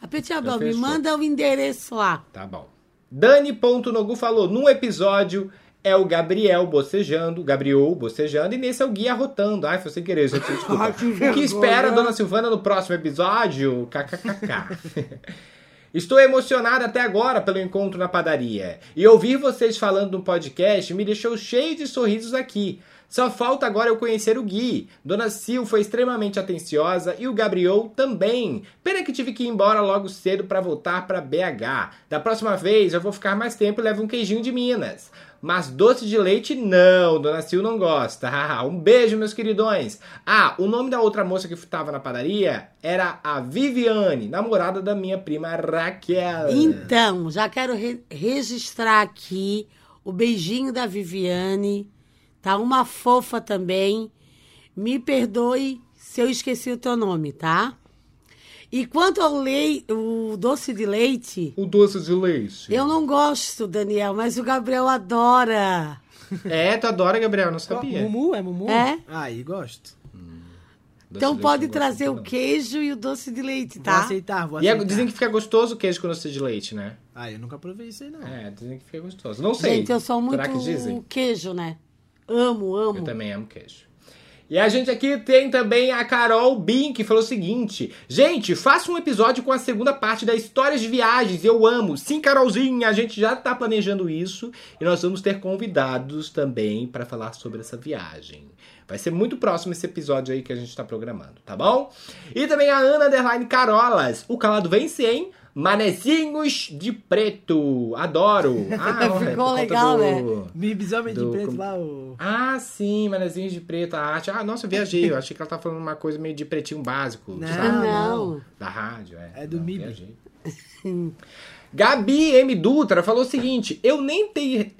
A Petit Abel, me manda o endereço lá. Tá bom. Dani.nogu falou, num episódio é o Gabriel bocejando, Gabriel bocejando, e nesse é o Gui arrotando. Ai, foi sem querer, gente, desculpa. Que o que espera a Dona Silvana no próximo episódio? KKKK. Estou emocionada até agora pelo encontro na padaria. E ouvir vocês falando no podcast me deixou cheio de sorrisos aqui. Só falta agora eu conhecer o Gui. Dona Sil foi extremamente atenciosa e o Gabriel também. Pena que tive que ir embora logo cedo para voltar para BH. Da próxima vez eu vou ficar mais tempo e levo um queijinho de Minas. Mas doce de leite não, Dona Sil não gosta. Um beijo, meus queridões. Ah, o nome da outra moça que estava na padaria era a Viviane, namorada da minha prima Raquel. Então, já quero re- registrar aqui o beijinho da Viviane. Tá uma fofa também. Me perdoe se eu esqueci o teu nome, tá? E quanto ao lei, o doce de leite, O doce de leite. eu não gosto, Daniel, mas o Gabriel adora. É, tu adora, Gabriel, não sabia. Mumu? É Mumu? É. Aí, gosto. Doce então pode trazer o queijo e o doce de leite, Vou tá? aceitar, vou E é- aceitar. dizem que fica gostoso o queijo com doce de leite, né? Ah, eu nunca provei isso aí, não. É, dizem que fica gostoso. Não sei. Gente, eu sou muito Será que dizem? queijo, né? Amo, amo. Eu também amo queijo. E a gente aqui tem também a Carol Bin, que falou o seguinte: Gente, faça um episódio com a segunda parte da Histórias de Viagens. Eu amo. Sim, Carolzinha, a gente já tá planejando isso. E nós vamos ter convidados também para falar sobre essa viagem. Vai ser muito próximo esse episódio aí que a gente tá programando, tá bom? E também a Ana Underline Carolas. O calado vence, hein? Manezinhos de preto. Adoro. Ah, Ficou é conta legal, do- né? Bibis Homem de Do- Preto lá, o... ah, sim, manezinhos de preto, a arte. Ah, nossa, eu viajei. Eu achei que ela tá falando uma coisa meio de pretinho básico. Não, sabe? não. Da rádio, é. É do Não, MIB. Gabi M. Dutra falou o seguinte: eu nem,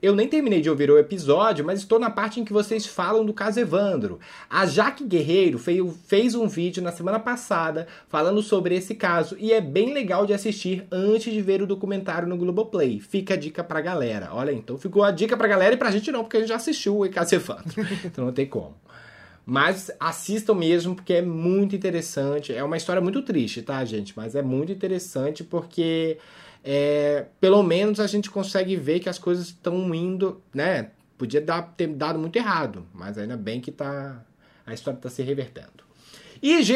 eu nem terminei de ouvir o episódio, mas estou na parte em que vocês falam do caso Evandro. A Jaque Guerreiro fei- fez um vídeo na semana passada falando sobre esse caso e é bem legal de assistir antes de ver o documentário no Globoplay. Fica a dica pra galera. Olha, então ficou a dica pra galera e pra gente não, porque a gente já assistiu o caso Evandro. então não tem como. Mas assistam mesmo, porque é muito interessante. É uma história muito triste, tá, gente? Mas é muito interessante porque, é, pelo menos, a gente consegue ver que as coisas estão indo, né? Podia dar, ter dado muito errado, mas ainda bem que tá, a história está se revertendo. IG.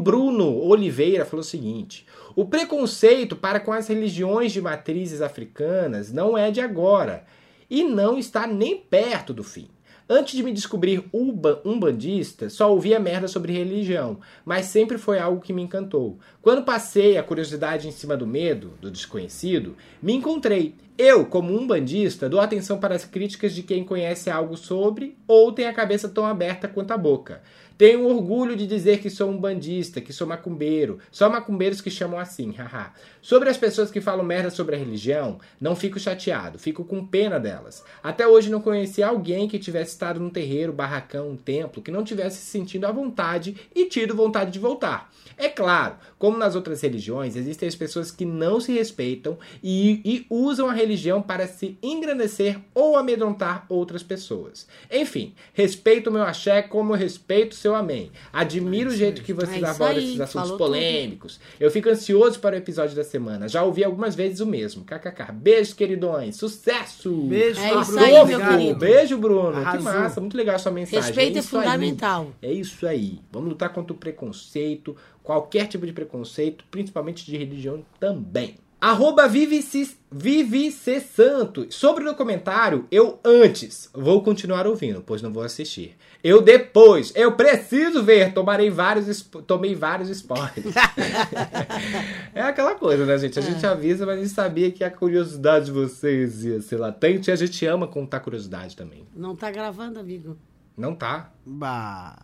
Bruno Oliveira falou o seguinte: o preconceito para com as religiões de matrizes africanas não é de agora e não está nem perto do fim. Antes de me descobrir uba- umbandista, só ouvia merda sobre religião, mas sempre foi algo que me encantou. Quando passei a curiosidade em cima do medo, do desconhecido, me encontrei. Eu, como umbandista, dou atenção para as críticas de quem conhece algo sobre ou tem a cabeça tão aberta quanto a boca. Tenho orgulho de dizer que sou um bandista, que sou macumbeiro. Só macumbeiros que chamam assim, haha. Sobre as pessoas que falam merda sobre a religião, não fico chateado, fico com pena delas. Até hoje não conheci alguém que tivesse estado num terreiro, barracão, um templo, que não tivesse se sentindo à vontade e tido vontade de voltar. É claro, como nas outras religiões, existem as pessoas que não se respeitam e, e usam a religião para se engrandecer ou amedrontar outras pessoas. Enfim, respeito o meu axé como eu respeito seu amém. Admiro o jeito que vocês É abordam aí, esses assuntos falou polêmicos. Eu fico ansioso para o episódio da semana. Já ouvi algumas vezes o mesmo. KKK. Beijos, queridões. Sucesso! Beijo, É Bruno. aí, meu querido. Beijo, Bruno. Arrasou. Que massa. Muito legal a sua mensagem. Respeito é aí. fundamental. É isso aí. Vamos lutar contra o preconceito, qualquer tipo de preconceito, principalmente de religião também. Arroba Vivi, C- Vivi C. Santos. Sobre o documentário, eu antes vou continuar ouvindo, pois não vou assistir. Eu depois, eu preciso ver, tomarei vários, tomei vários spoilers. é aquela coisa, né, gente? A gente avisa, mas a gente sabia que a curiosidade de vocês ia ser latente e a gente ama contar curiosidade também. Não tá gravando, amigo. Não tá? Bah.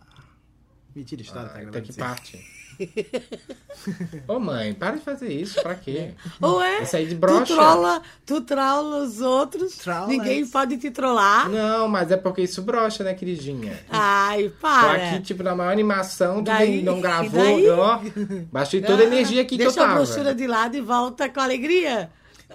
Mentira, história tá Até gravando. que sim. parte? Ô mãe, para de fazer isso, pra quê? Ou é? Isso aí de Tu brocha. trola, tu trola os outros, ninguém pode te trollar. Não, mas é porque isso brocha, né, queridinha? Ai, Tô para. aqui, tipo, na maior animação, tu Daí- nem- não gravou, ó. Baixei toda a energia aqui Deixa que eu a tava. brochura de lado e volta com alegria.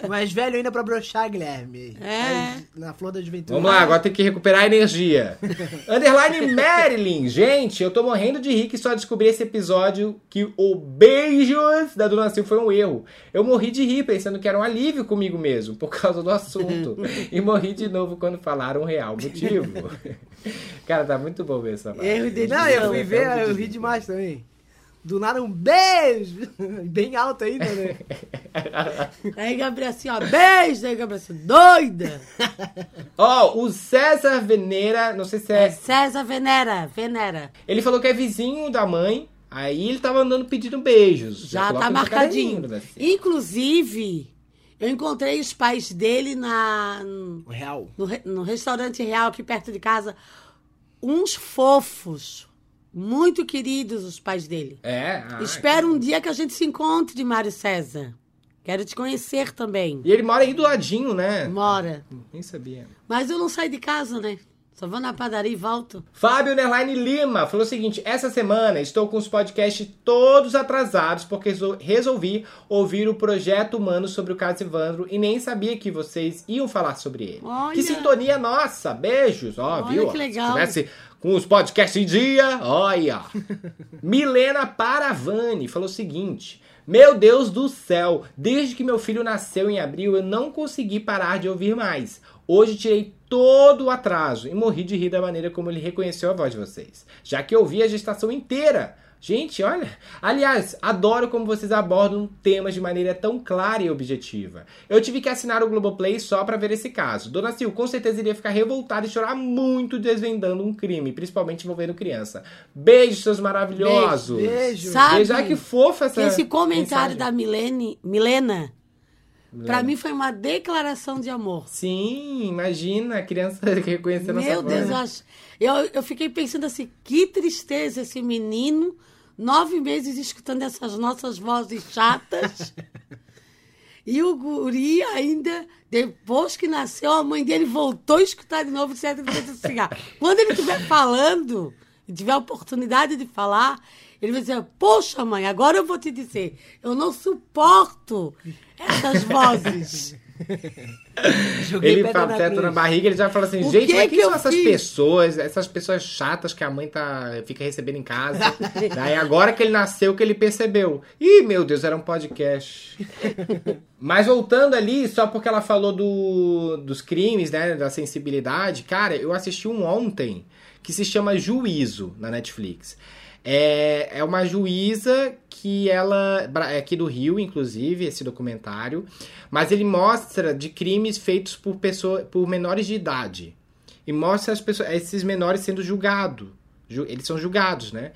Mais velho ainda pra brochar, Guilherme. É. Na flor da juventude. Vamos lá, agora tem que recuperar a energia. Underline Marilyn. Gente, eu tô morrendo de rir que só descobri esse episódio que o beijos da Dona Sil foi um erro. Eu morri de rir pensando que era um alívio comigo mesmo, por causa do assunto. e morri de novo quando falaram o real motivo. Cara, tá muito bom ver essa parte. Erro de Não, eu fui ver, eu ri demais também. Do nada um beijo! Bem alto ainda, né? Aí, Gabriel assim, ó, beijo. Aí, Gabriel assim, doida. Ó, o César Veneira, não sei se É é. César Venera, Venera. Ele falou que é vizinho da mãe. Aí ele tava andando pedindo beijos. Já coloca tá no marcadinho. Sil. Inclusive, eu encontrei os pais dele na, O real. no, no restaurante real aqui perto de casa. Uns fofos. Muito queridos os pais dele. É. ah, Espero um dia que a gente se encontre de Mário César. Quero te conhecer também. E ele mora aí do ladinho, né? Mora. Nem sabia. Mas eu não saio de casa, né? Só vou na padaria e volto. Fábio Nerline Lima falou o seguinte: essa semana estou com os podcasts todos atrasados porque resol- resolvi ouvir o projeto humano sobre o caso Evandro e nem sabia que vocês iam falar sobre ele. Olha! Que sintonia nossa! Beijos! Ó, Olha viu? que legal. Se tivesse com os podcasts em dia, olha! Milena Paravani falou o seguinte. Meu Deus do céu, desde que meu filho nasceu em abril, eu não consegui parar de ouvir mais. Hoje tirei todo o atraso e morri de rir da maneira como ele reconheceu a voz de vocês, já que eu ouvi a gestação inteira. Gente, olha. Aliás, adoro como vocês abordam temas de maneira tão clara e objetiva. Eu tive que assinar o Globoplay só pra ver esse caso. Dona Sil com certeza iria ficar revoltada e chorar muito desvendando um crime, principalmente envolvendo criança. Beijos, seus maravilhosos. Beijo. Sabe? Beijo. Ai, que fofa essa Esse comentário mensagem. da Milene, Milena, pra mim foi uma declaração de amor. Sim, imagina a criança reconhecendo Meu Deus, voz. eu, acho, eu, eu fiquei pensando assim, que tristeza esse menino, nove meses escutando essas nossas vozes chatas. e o guri ainda, depois que nasceu, a mãe dele voltou a escutar de novo certo cigarro. Quando ele estiver falando, e tiver a oportunidade de falar, ele vai dizer, poxa mãe, agora eu vou te dizer, eu não suporto essas vozes. Joguei Ele fala na teto cruz. na barriga, ele já fala assim, O gente, que mas que quem são eu essas fiz? pessoas? Essas pessoas chatas que a mãe tá, fica recebendo em casa. Daí agora que ele nasceu que ele percebeu. Ih, meu Deus, era um podcast. Mas voltando ali, só porque ela falou do, dos crimes, né, da sensibilidade, cara, eu assisti um ontem que se chama Juízo na Netflix. É, é uma juíza que ela. É aqui do Rio, inclusive, esse documentário. Mas ele mostra de crimes feitos por, pessoa, por menores de idade. E mostra as pessoas, esses menores sendo julgados. Ju- Eles são julgados, né?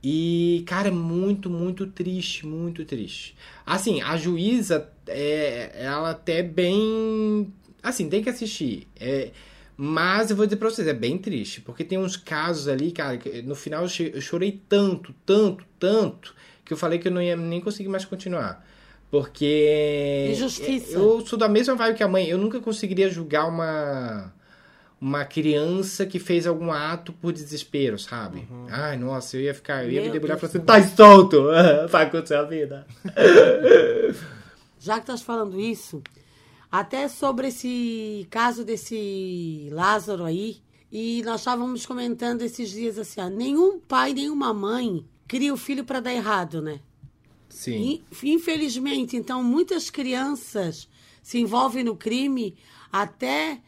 E, cara, é muito, muito triste, muito triste. Assim, a juíza, é, ela até bem. Assim, tem que assistir. É, mas eu vou dizer pra vocês, é bem triste. Porque tem uns casos ali, cara, que no final eu chorei tanto, tanto, tanto, que eu falei que eu não ia nem conseguir mais continuar. Porque. Injustiça. Eu sou da mesma vibe que a mãe. Eu nunca conseguiria julgar uma uma criança que fez algum ato por desespero, sabe? Ai, nossa, eu ia ficar, eu ia Meu me debulhar e falar assim, tá solto, vai acontecer a vida. Já que estás falando isso, até sobre esse caso desse Lázaro aí, e nós estávamos comentando esses dias assim, ó, nenhum pai, nenhuma mãe cria o filho para dar errado, né? Sim. In- Infelizmente, então, muitas crianças se envolvem no crime até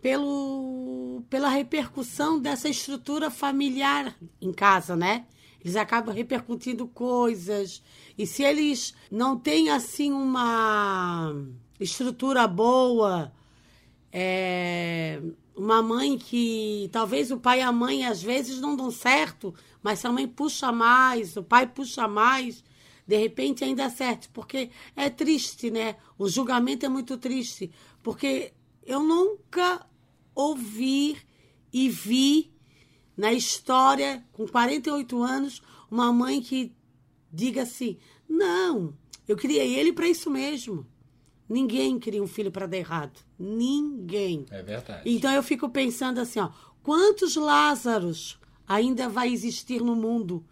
pelo, pela repercussão dessa estrutura familiar em casa, né? Eles acabam repercutindo coisas. E se eles não têm, assim, uma estrutura boa, é, uma mãe que talvez o pai e a mãe às vezes não dão certo, mas se a mãe puxa mais, o pai puxa mais, de repente ainda acerta, porque é triste, né? O julgamento é muito triste, porque eu nunca ouvi e vi na história, com 48 anos, uma mãe que diga assim: não, eu criei ele para isso mesmo. Ninguém cria um filho para dar errado. Ninguém. É verdade. Então eu fico pensando assim, ó, quantos Lázaros ainda vai existir no mundo?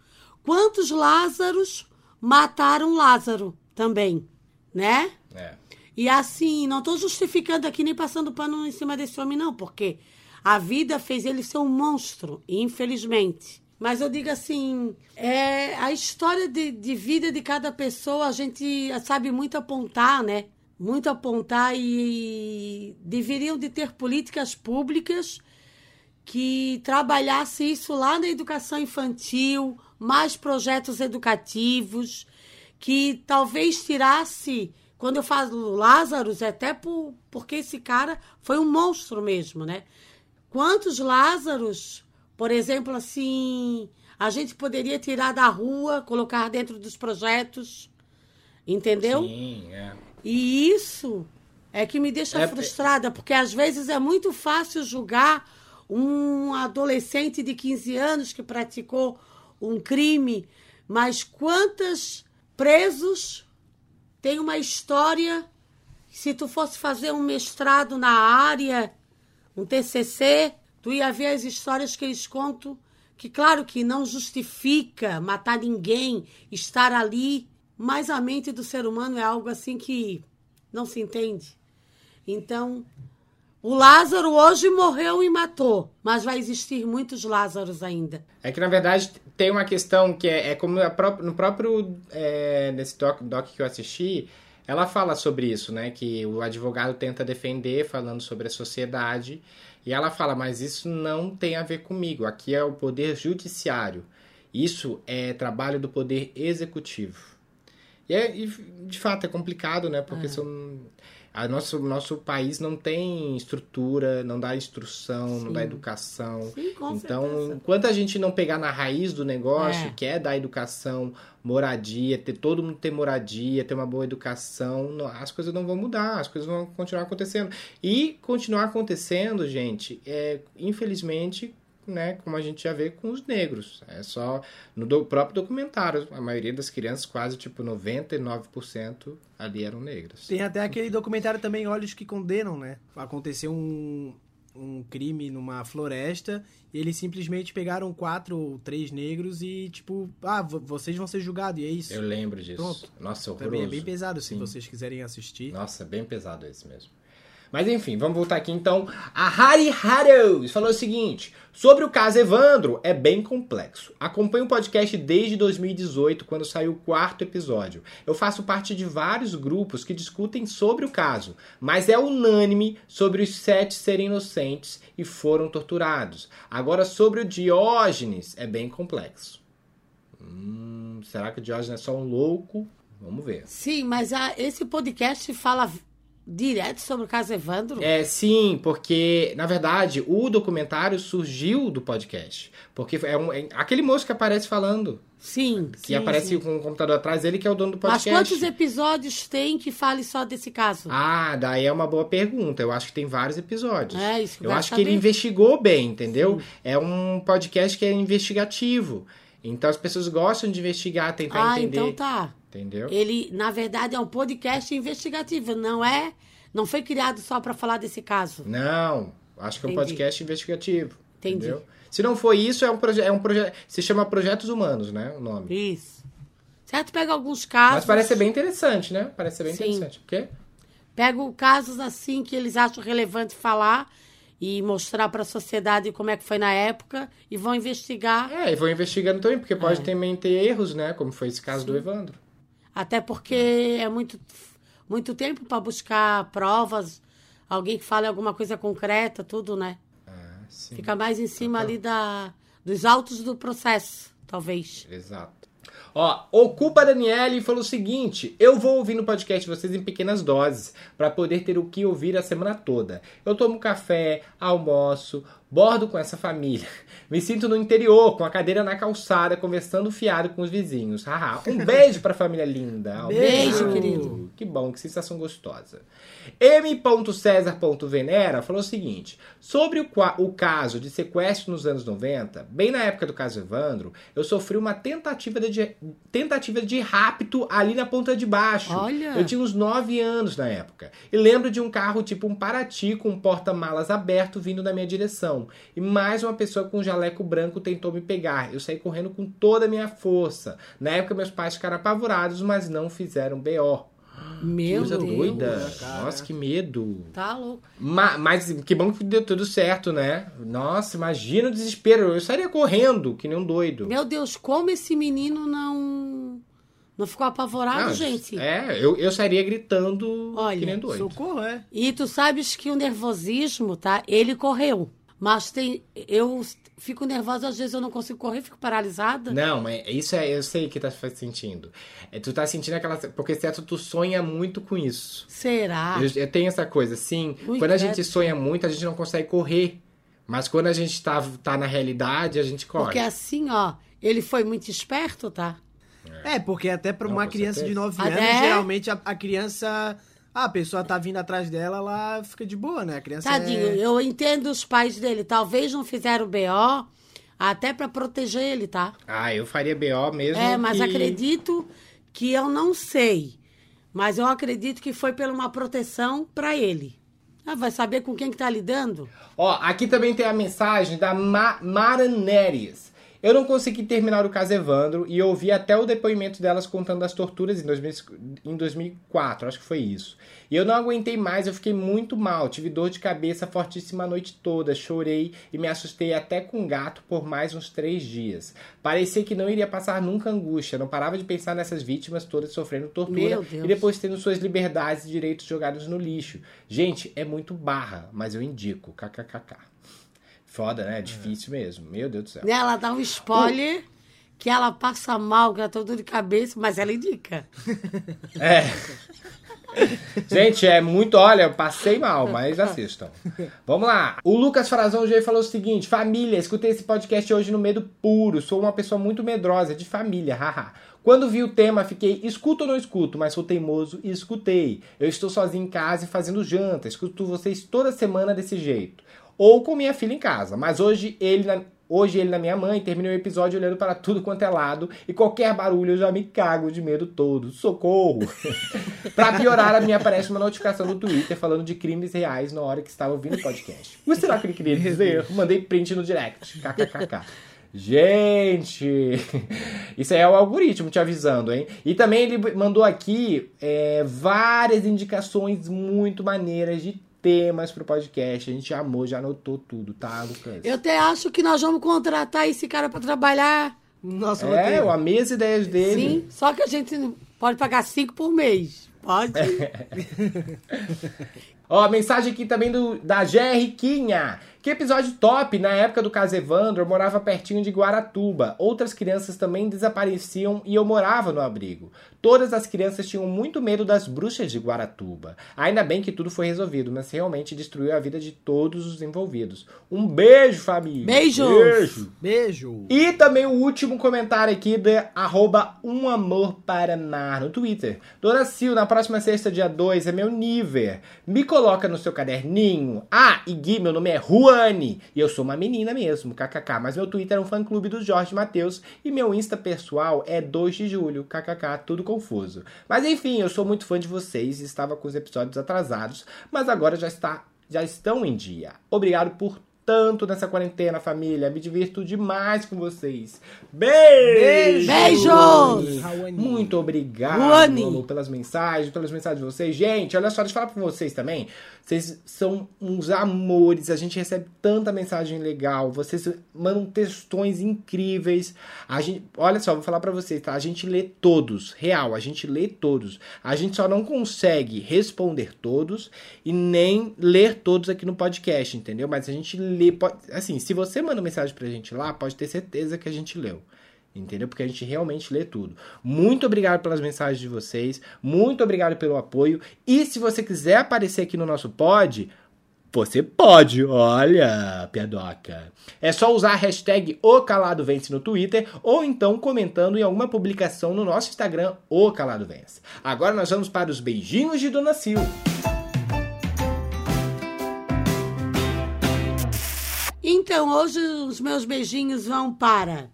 Quantos Lázaros mataram Lázaro também, né? É. E assim, não estou justificando aqui nem passando pano em cima desse homem, não, porque a vida fez ele ser um monstro, infelizmente. Mas eu digo assim, é, a história de, de vida de cada pessoa a gente sabe muito apontar, né? Muito apontar e deveriam de ter políticas públicas que trabalhasse isso lá na educação infantil, mais projetos educativos, que talvez tirasse, quando eu falo Lázaro, é até por, porque esse cara foi um monstro mesmo, né? Quantos Lázaros, por exemplo, assim, a gente poderia tirar da rua, colocar dentro dos projetos, entendeu? Sim, é. E isso é que me deixa É, frustrada, porque às vezes é muito fácil julgar um adolescente de 15 anos que praticou um crime, mas quantos presos têm uma história? Se tu fosse fazer um mestrado na área, um TCC, tu ia ver as histórias que eles contam, que claro que não justifica matar ninguém, estar ali, mas a mente do ser humano é algo assim que não se entende. Então, o Lázaro hoje morreu e matou, mas vai existir muitos Lázaros ainda. É que, na verdade, tem uma questão que é, é como no próprio, é, nesse doc, doc que eu assisti, ela fala sobre isso, né? Que o advogado tenta defender, falando sobre a sociedade, e ela fala, mas isso não tem a ver comigo, aqui é o poder judiciário. Isso é trabalho do poder executivo. E, é, e, de fato é complicado, né? Porque são, a nosso, nosso país não tem estrutura, não dá instrução, não dá educação. Sim, com então, certeza. enquanto a gente não pegar na raiz do negócio, É. que é dar educação, moradia, ter todo mundo ter moradia, ter uma boa educação, não- as coisas não vão mudar, as coisas vão continuar acontecendo. E continuar acontecendo, gente, é, infelizmente, né, como a gente já vê com os negros. É só no do- próprio documentário, a maioria das crianças, quase tipo 99% ali eram negras. Tem até aquele documentário também, Olhos que Condenam, né? Aconteceu um, um crime numa floresta e eles simplesmente pegaram quatro ou três negros e, tipo, ah, vo- vocês vão ser julgados, e é isso. Eu lembro disso. Pronto. Nossa, horroroso. Também é bem pesado, se Sim. vocês quiserem assistir. Nossa, bem pesado esse mesmo. Mas enfim, vamos voltar aqui então. A Hari Haros falou o seguinte: sobre o caso Evandro, é bem complexo. Acompanho o podcast desde 2018, quando saiu o quarto episódio. Eu faço parte de vários grupos que discutem sobre o caso, mas é unânime sobre os sete serem inocentes e foram torturados. Agora, sobre o Diógenes, é bem complexo. Hum, será que o Diógenes é só um louco? Vamos ver. Sim, mas a- esse podcast fala direto sobre o caso Evandro? É, sim, porque, na verdade, o documentário surgiu do podcast. Porque é, um, é aquele moço que aparece falando, Sim. que sim, aparece sim. com o computador atrás dele, que é o dono do Mas podcast. quantos episódios tem que fale só desse caso? Ah, daí é uma boa pergunta. Eu acho que tem vários episódios. É, isso que eu acho que ele saber. investigou bem, entendeu? É um podcast que é investigativo. Então as pessoas gostam de investigar, tentar ah, entender. então tá. Entendeu? Ele, na verdade, é um podcast investigativo, não é? Não foi criado só para falar desse caso. Não, acho que é um Entendi. podcast investigativo. Entendi. Entendeu? Se não for isso, é um projeto. É um proje se chama Projetos Humanos, né? O nome. Isso. Certo? Pega alguns casos. Mas parece ser bem interessante, né? Parece ser bem Sim. interessante. Por quê? Pego casos assim que eles acham relevante falar e mostrar para a sociedade como é que foi na época e vão investigar, É, e vou investigando também, porque pode É. também ter erros, né? Como foi esse caso do Evandro. até porque é muito, muito tempo para buscar provas, alguém que fale alguma coisa concreta, tudo, né? Ah, sim. Fica mais em cima ali da, dos autos do processo, talvez. Exato. Ó, Ocupa Daniele falou o seguinte: eu vou ouvir no podcast de vocês em pequenas doses, para poder ter o que ouvir a semana toda. Eu tomo café, almoço, bordo com essa família. Me sinto no interior, com a cadeira na calçada, conversando fiado com os vizinhos. Haha. Um beijo pra família linda. Beijo, Obrigado. querido. Que bom, que sensação gostosa. M.César.venera falou o seguinte: sobre o, o caso de sequestro nos anos 90, bem na época do caso Evandro, eu sofri uma tentativa de, tentativa de rapto ali na ponta de baixo. Olha. Eu tinha uns 9 anos na época. E lembro de um carro tipo um Paraty com um porta-malas aberto vindo na minha direção. E mais uma pessoa com um jaleco branco tentou me pegar. Eu saí correndo com toda a minha força. Na época, meus pais ficaram apavorados, mas não fizeram B.O. Meu Coisa Deus. doida. cara. Nossa, que medo. Tá louco. Ma- mas que bom que deu tudo certo, né? Nossa, imagina o desespero. Eu estaria correndo, que nem um doido. Meu Deus, como esse menino não não ficou apavorado, Não, gente? É, eu, eu sairia gritando Olha, que nem doido. Socorro, é. E tu sabes que o nervosismo, tá? Ele correu. Mas tem. Eu fico nervosa, às vezes eu não consigo correr, fico paralisada. Não, mas isso é, eu sei que tá sentindo. É, tu tá sentindo aquela. Porque certo, tu sonha muito com isso. Será? Eu, eu tenho essa coisa, sim. Ui, quando a gente sonha muito, a gente não consegue correr. Mas quando a gente tá, tá na realidade, a gente corre. Porque assim, ó, ele foi muito esperto, tá? É, porque até pra Não, uma criança certeza. de 9 Ah, anos, é? geralmente a, a criança. Ah, a pessoa tá vindo atrás dela, ela fica de boa, né? A criança Tadinho, é... eu entendo os pais dele. Talvez não fizeram BO até pra proteger ele, tá? Ah, eu faria BO mesmo. É, mas que- acredito que eu não sei. Mas eu acredito que foi por uma proteção pra ele. Ah, vai saber com quem que tá lidando? Ó, aqui também tem a mensagem da Ma Maraneres. Eu não consegui terminar o caso Evandro e ouvi até o depoimento delas contando das torturas em, 2000 em 2004, acho que foi isso. E eu não aguentei mais, eu fiquei muito mal, tive dor de cabeça fortíssima a noite toda, chorei e me assustei até com um gato por mais uns três dias. Parecia que não iria passar nunca angústia, não parava de pensar nessas vítimas todas sofrendo tortura e depois tendo suas liberdades e direitos jogados no lixo. Gente, é muito barra, mas eu indico, kkkk. Foda, né? É difícil mesmo. Meu Deus do céu. Né, Ela dá um spoiler que ela passa mal, que ela tá dor de cabeça, mas ela indica. É. Gente, é muito. Olha, eu passei mal, mas assistam. Vamos lá. O Lucas Frazão G falou o seguinte: Família, escutei esse podcast hoje no medo puro. Sou uma pessoa muito medrosa, de família, haha. Quando vi o tema, fiquei escuto ou não escuto, mas sou teimoso e escutei. Eu estou sozinho em casa e fazendo janta. Escuto vocês toda semana desse jeito. Ou com minha filha em casa. Mas hoje ele na, Hoje ele na minha mãe terminei o episódio olhando para tudo quanto é lado e qualquer barulho eu já me cago de medo todo. Socorro! pra piorar, a mim aparece uma notificação no Twitter falando de crimes reais na hora que estava ouvindo o podcast. O será que ele queria dizer? Mandei print no direct. KKKK. Gente, isso aí é o algoritmo te avisando, hein? E também ele mandou aqui é, várias indicações muito maneiras de temas pro podcast. A gente amou, já anotou tudo, tá, Lucas? Eu até acho que nós vamos contratar esse cara pra trabalhar. Nossa, É, roteiro. eu amei as ideias dele. Sim, só que a gente pode pagar cinco por mês. Pode? Ó, mensagem aqui também do, da Gé Riquinha. Que episódio top! Na época do caso Evandro, eu morava pertinho de Guaratuba. Outras crianças também desapareciam e eu morava no abrigo. Todas as crianças tinham muito medo das bruxas de Guaratuba. Ainda bem que tudo foi resolvido, mas realmente destruiu a vida de todos os envolvidos. Um beijo, família! Beijos! Beijo! Beijo. E também o último comentário aqui de arroba um amor Paraná no Twitter. Dona Sil, na próxima sexta, dia 2, é meu nível. Me coloca no seu caderninho. Ah, e Gui, meu nome é Ruane. E eu sou uma menina mesmo, kkk. Mas meu Twitter é um fã clube do Jorge Matheus. E meu Insta pessoal é 2 de julho, kkk, tudo confuso. Mas enfim, eu sou muito fã de vocês e estava com os episódios atrasados. Mas agora já está, já estão em dia. Obrigado por tanto nessa quarentena, família. Me divirto demais com vocês. Beijo! Beijos! Raoni. Muito obrigado, amor, pelas mensagens, pelas mensagens de vocês. Gente, olha só, deixa eu falar pra vocês também. Vocês são uns amores, a gente recebe tanta mensagem legal, vocês mandam textões incríveis. A gente, olha só, vou falar pra vocês, tá? A gente lê todos, real, a gente lê todos. A gente só não consegue responder todos e nem ler todos aqui no podcast, entendeu? Mas a gente lê, pode- assim, se você manda mensagem pra gente lá, pode ter certeza que a gente leu. Entendeu? Porque a gente realmente lê tudo. Muito obrigado pelas mensagens de vocês. Muito obrigado pelo apoio. E se você quiser aparecer aqui no nosso pod, você pode. Olha, piadoca. É só usar a hashtag O Calado Vence no Twitter ou então comentando em alguma publicação no nosso Instagram, O Calado Vence. Agora nós vamos para os beijinhos de Dona Sil. Então, hoje os meus beijinhos vão para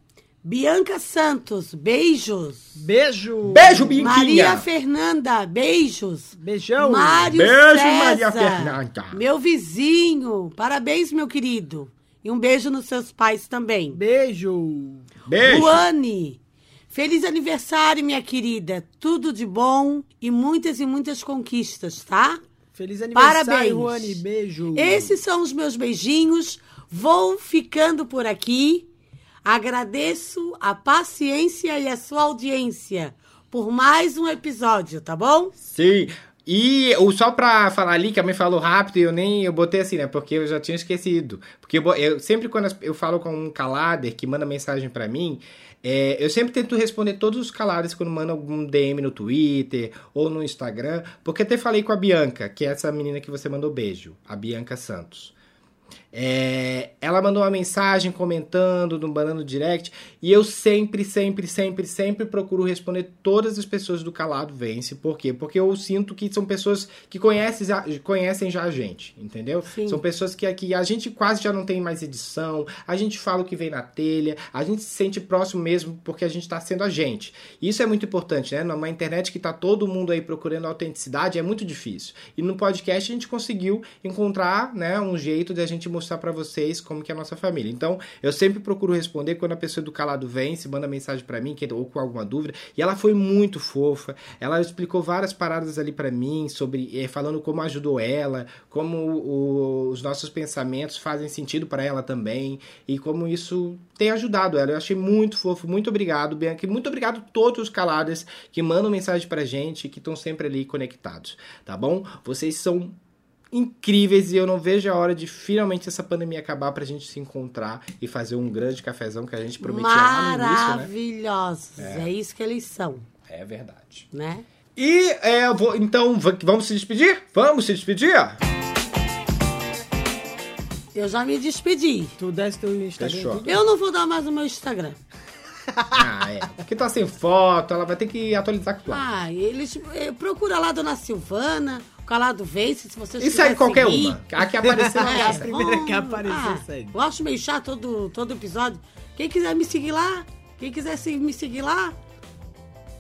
Bianca Santos, beijos. Beijo. Beijo, Bianquinha! Maria Fernanda, beijos. Beijão. Mário Beijo, César, Maria Fernanda. Meu vizinho. Parabéns, meu querido. E um beijo nos seus pais também. Beijo. Beijo! Luane. Feliz aniversário, minha querida. Tudo de bom e muitas e muitas conquistas, tá? Feliz aniversário, Parabéns. Ruane. Beijo. Esses são os meus beijinhos. Vou ficando por aqui. Agradeço a paciência e a sua audiência por mais um episódio, tá bom? Sim. E o, só pra falar ali, que a mãe falou rápido e eu nem eu botei assim, né? Porque eu já tinha esquecido. Porque eu, eu- sempre quando eu falo com um calader que manda mensagem pra mim, é, eu sempre tento responder todos os calares quando mandam algum DM no Twitter ou no Instagram. Porque até falei com a Bianca, que é essa menina que você mandou beijo, a Bianca Santos. É, ela mandou uma mensagem comentando no Banano Direct e eu sempre, sempre, sempre, sempre procuro responder todas as pessoas do Calado Vence. Por quê? Porque eu sinto que são pessoas que conhecem já, conhecem já a gente, entendeu? Sim. São pessoas que aqui a gente quase já não tem mais edição, a gente fala o que vem na telha, a gente se sente próximo mesmo porque a gente está sendo a gente. Isso é muito importante, né? Numa internet que tá todo mundo aí procurando autenticidade é muito difícil. E no podcast a gente conseguiu encontrar, né, um jeito de a gente mostrar pra vocês como que é a nossa família. Então, eu sempre procuro responder quando a pessoa do calado vem, se manda mensagem pra mim, ou com alguma dúvida. E ela foi muito fofa. Ela explicou várias paradas ali pra mim sobre eh, falando como ajudou ela, como o- os nossos pensamentos fazem sentido pra ela também e como isso tem ajudado ela. Eu achei muito fofo. Muito obrigado, Bianca. E muito obrigado a todos os caladas que mandam mensagem pra gente, que estão sempre ali conectados, tá bom? Vocês são incríveis e eu não vejo a hora de finalmente essa pandemia acabar pra gente se encontrar e fazer um grande cafezão que a gente prometia lá no início, né? Maravilhosos. É. isso que eles são, É verdade. né? E é, eu vou, então, va- vamos se despedir? Vamos se despedir? Eu já me despedi. Tu desce teu Instagram. Eu não vou dar mais o meu Instagram. Ah, é. Porque tá sem foto, ela vai ter que atualizar com tudo. Ah, eles eh, procura lá Dona Silvana, o Calado Vence, se vocês E segue quiserem qualquer seguir. uma. A que aparecer não É, quer a primeira que bom. aparecer, Ah, segue. Eu acho meio chato todo, todo episódio. Quem quiser me seguir lá, quem quiser se- me seguir lá,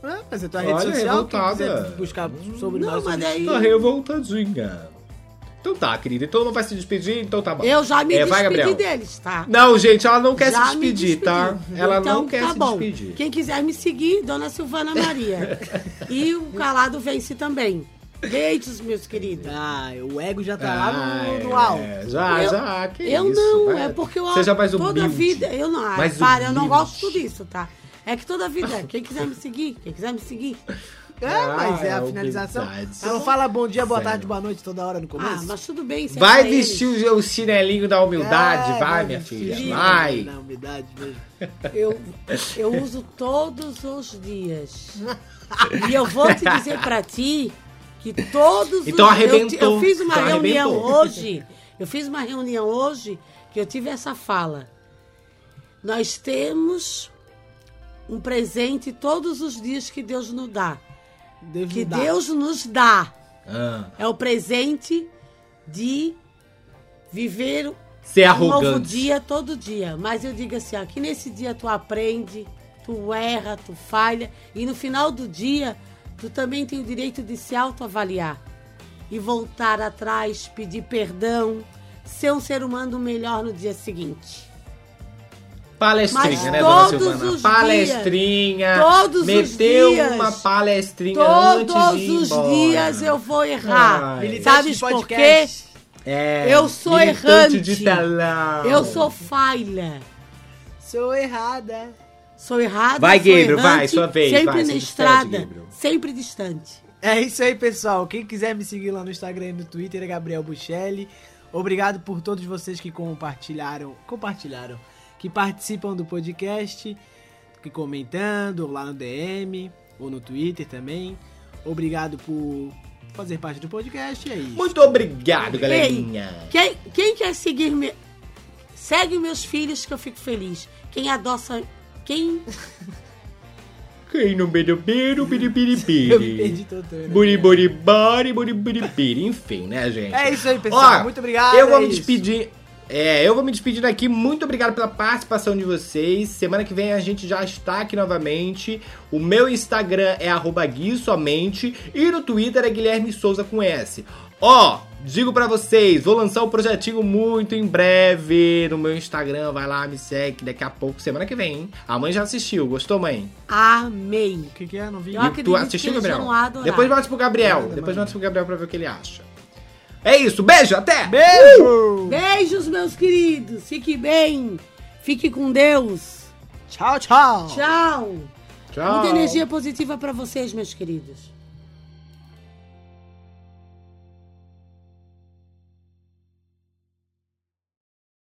Ah, mas é tua Olha, rede social. Revoltada. buscar sobre Não, nós. mas daí- Tá revoltadinha. Então tá, querida. Então não vai se despedir, então tá bom. Eu já me É, vai, despedi Gabriel. deles, tá? Não, gente, ela não quer Já se despedir, tá? Ela Então, não quer tá se bom. despedir. Quem quiser me seguir, Dona Silvana Maria. e o Calado Vence também. Beijos, meus queridos. Ah, o ego já tá lá Ah, no, no é, alto. Já, eu, já, que eu isso. não, vai. é porque eu Seja mais toda humilde. vida, eu não, ah, Mais para, eu não gosto disso, tá? É que toda vida, quem quiser me seguir, quem quiser me seguir. É, Ah, mas é a é finalização. humildade. Ela não fala bom dia, boa Sério. tarde, boa noite toda hora no começo. Ah, mas tudo bem, isso é Vai pra eles. vestir o, o chinelinho da humildade, É, vai, minha vestir filha. Vai. Na umidade mesmo. Eu, eu uso todos os dias. E eu vou te dizer pra ti que todos Então os arrebentou. Eu, eu fiz uma Então reunião arrebentou. hoje. Eu fiz uma reunião hoje que eu tive essa fala. Nós temos um presente todos os dias que Deus nos dá. Deus Que dá. Deus nos dá. Ah, É o presente de viver ser um novo arrogante. dia todo dia. Mas eu digo assim, ó, que nesse dia tu aprende, tu erra, tu falha. E no final do dia, tu também tem o direito de se autoavaliar. E voltar atrás, pedir perdão, ser um ser humano melhor no dia seguinte. Palestrinha, Mas né, dona todos Silvana? os palestrinha. todos os Meteu dias, uma palestrinha antes Todos de ir os embora. dias eu vou errar. Ai. Sabes de por quê? É, Eu sou errante. de telão. Eu sou falha. Sou errada. Sou errada, Vai, sou Gabriel, vai, errante, sua vez, Sempre vai, na estrada, sempre distante. É isso aí, pessoal. Quem quiser me seguir lá no Instagram e no Twitter é Gabriel Buchelli. Obrigado por todos vocês que compartilharam, compartilharam, que participam do podcast, que comentando lá no DM ou no Twitter também. Obrigado por fazer parte do podcast. É isso. Muito obrigado, galerinha. Quem, quem quer seguir me... Segue meus filhos que eu fico feliz. Quem adoça. Quem. Quem não beiro, beiro, Eu me biribiribiri. né? Buriburibari, buriburibiri. Enfim, né, gente? É isso aí, pessoal. Ó, Muito obrigado. Eu vou é me isso. despedir. É, eu vou me despedir daqui. Muito obrigado pela participação de vocês. Semana que vem a gente já está aqui novamente. O meu Instagram é arroba Gui somente. E no Twitter é Guilherme Souza com S. Ó, digo pra vocês, vou lançar um projetinho muito em breve no meu Instagram. Vai lá, me segue. Daqui a pouco, semana que vem, hein? A mãe já assistiu. Gostou, mãe? Amei. O que, que é? Não vi. Eu acredito tu assistiu, Gabriel? Depois mostra pro Gabriel. Nada, Depois mostra pro Gabriel pra ver o que ele acha. É isso, beijo, até! Beijo! Beijos, meus queridos. Fique bem. Fique com Deus. Tchau, tchau. Tchau. Tchau! Muita energia positiva pra vocês, meus queridos.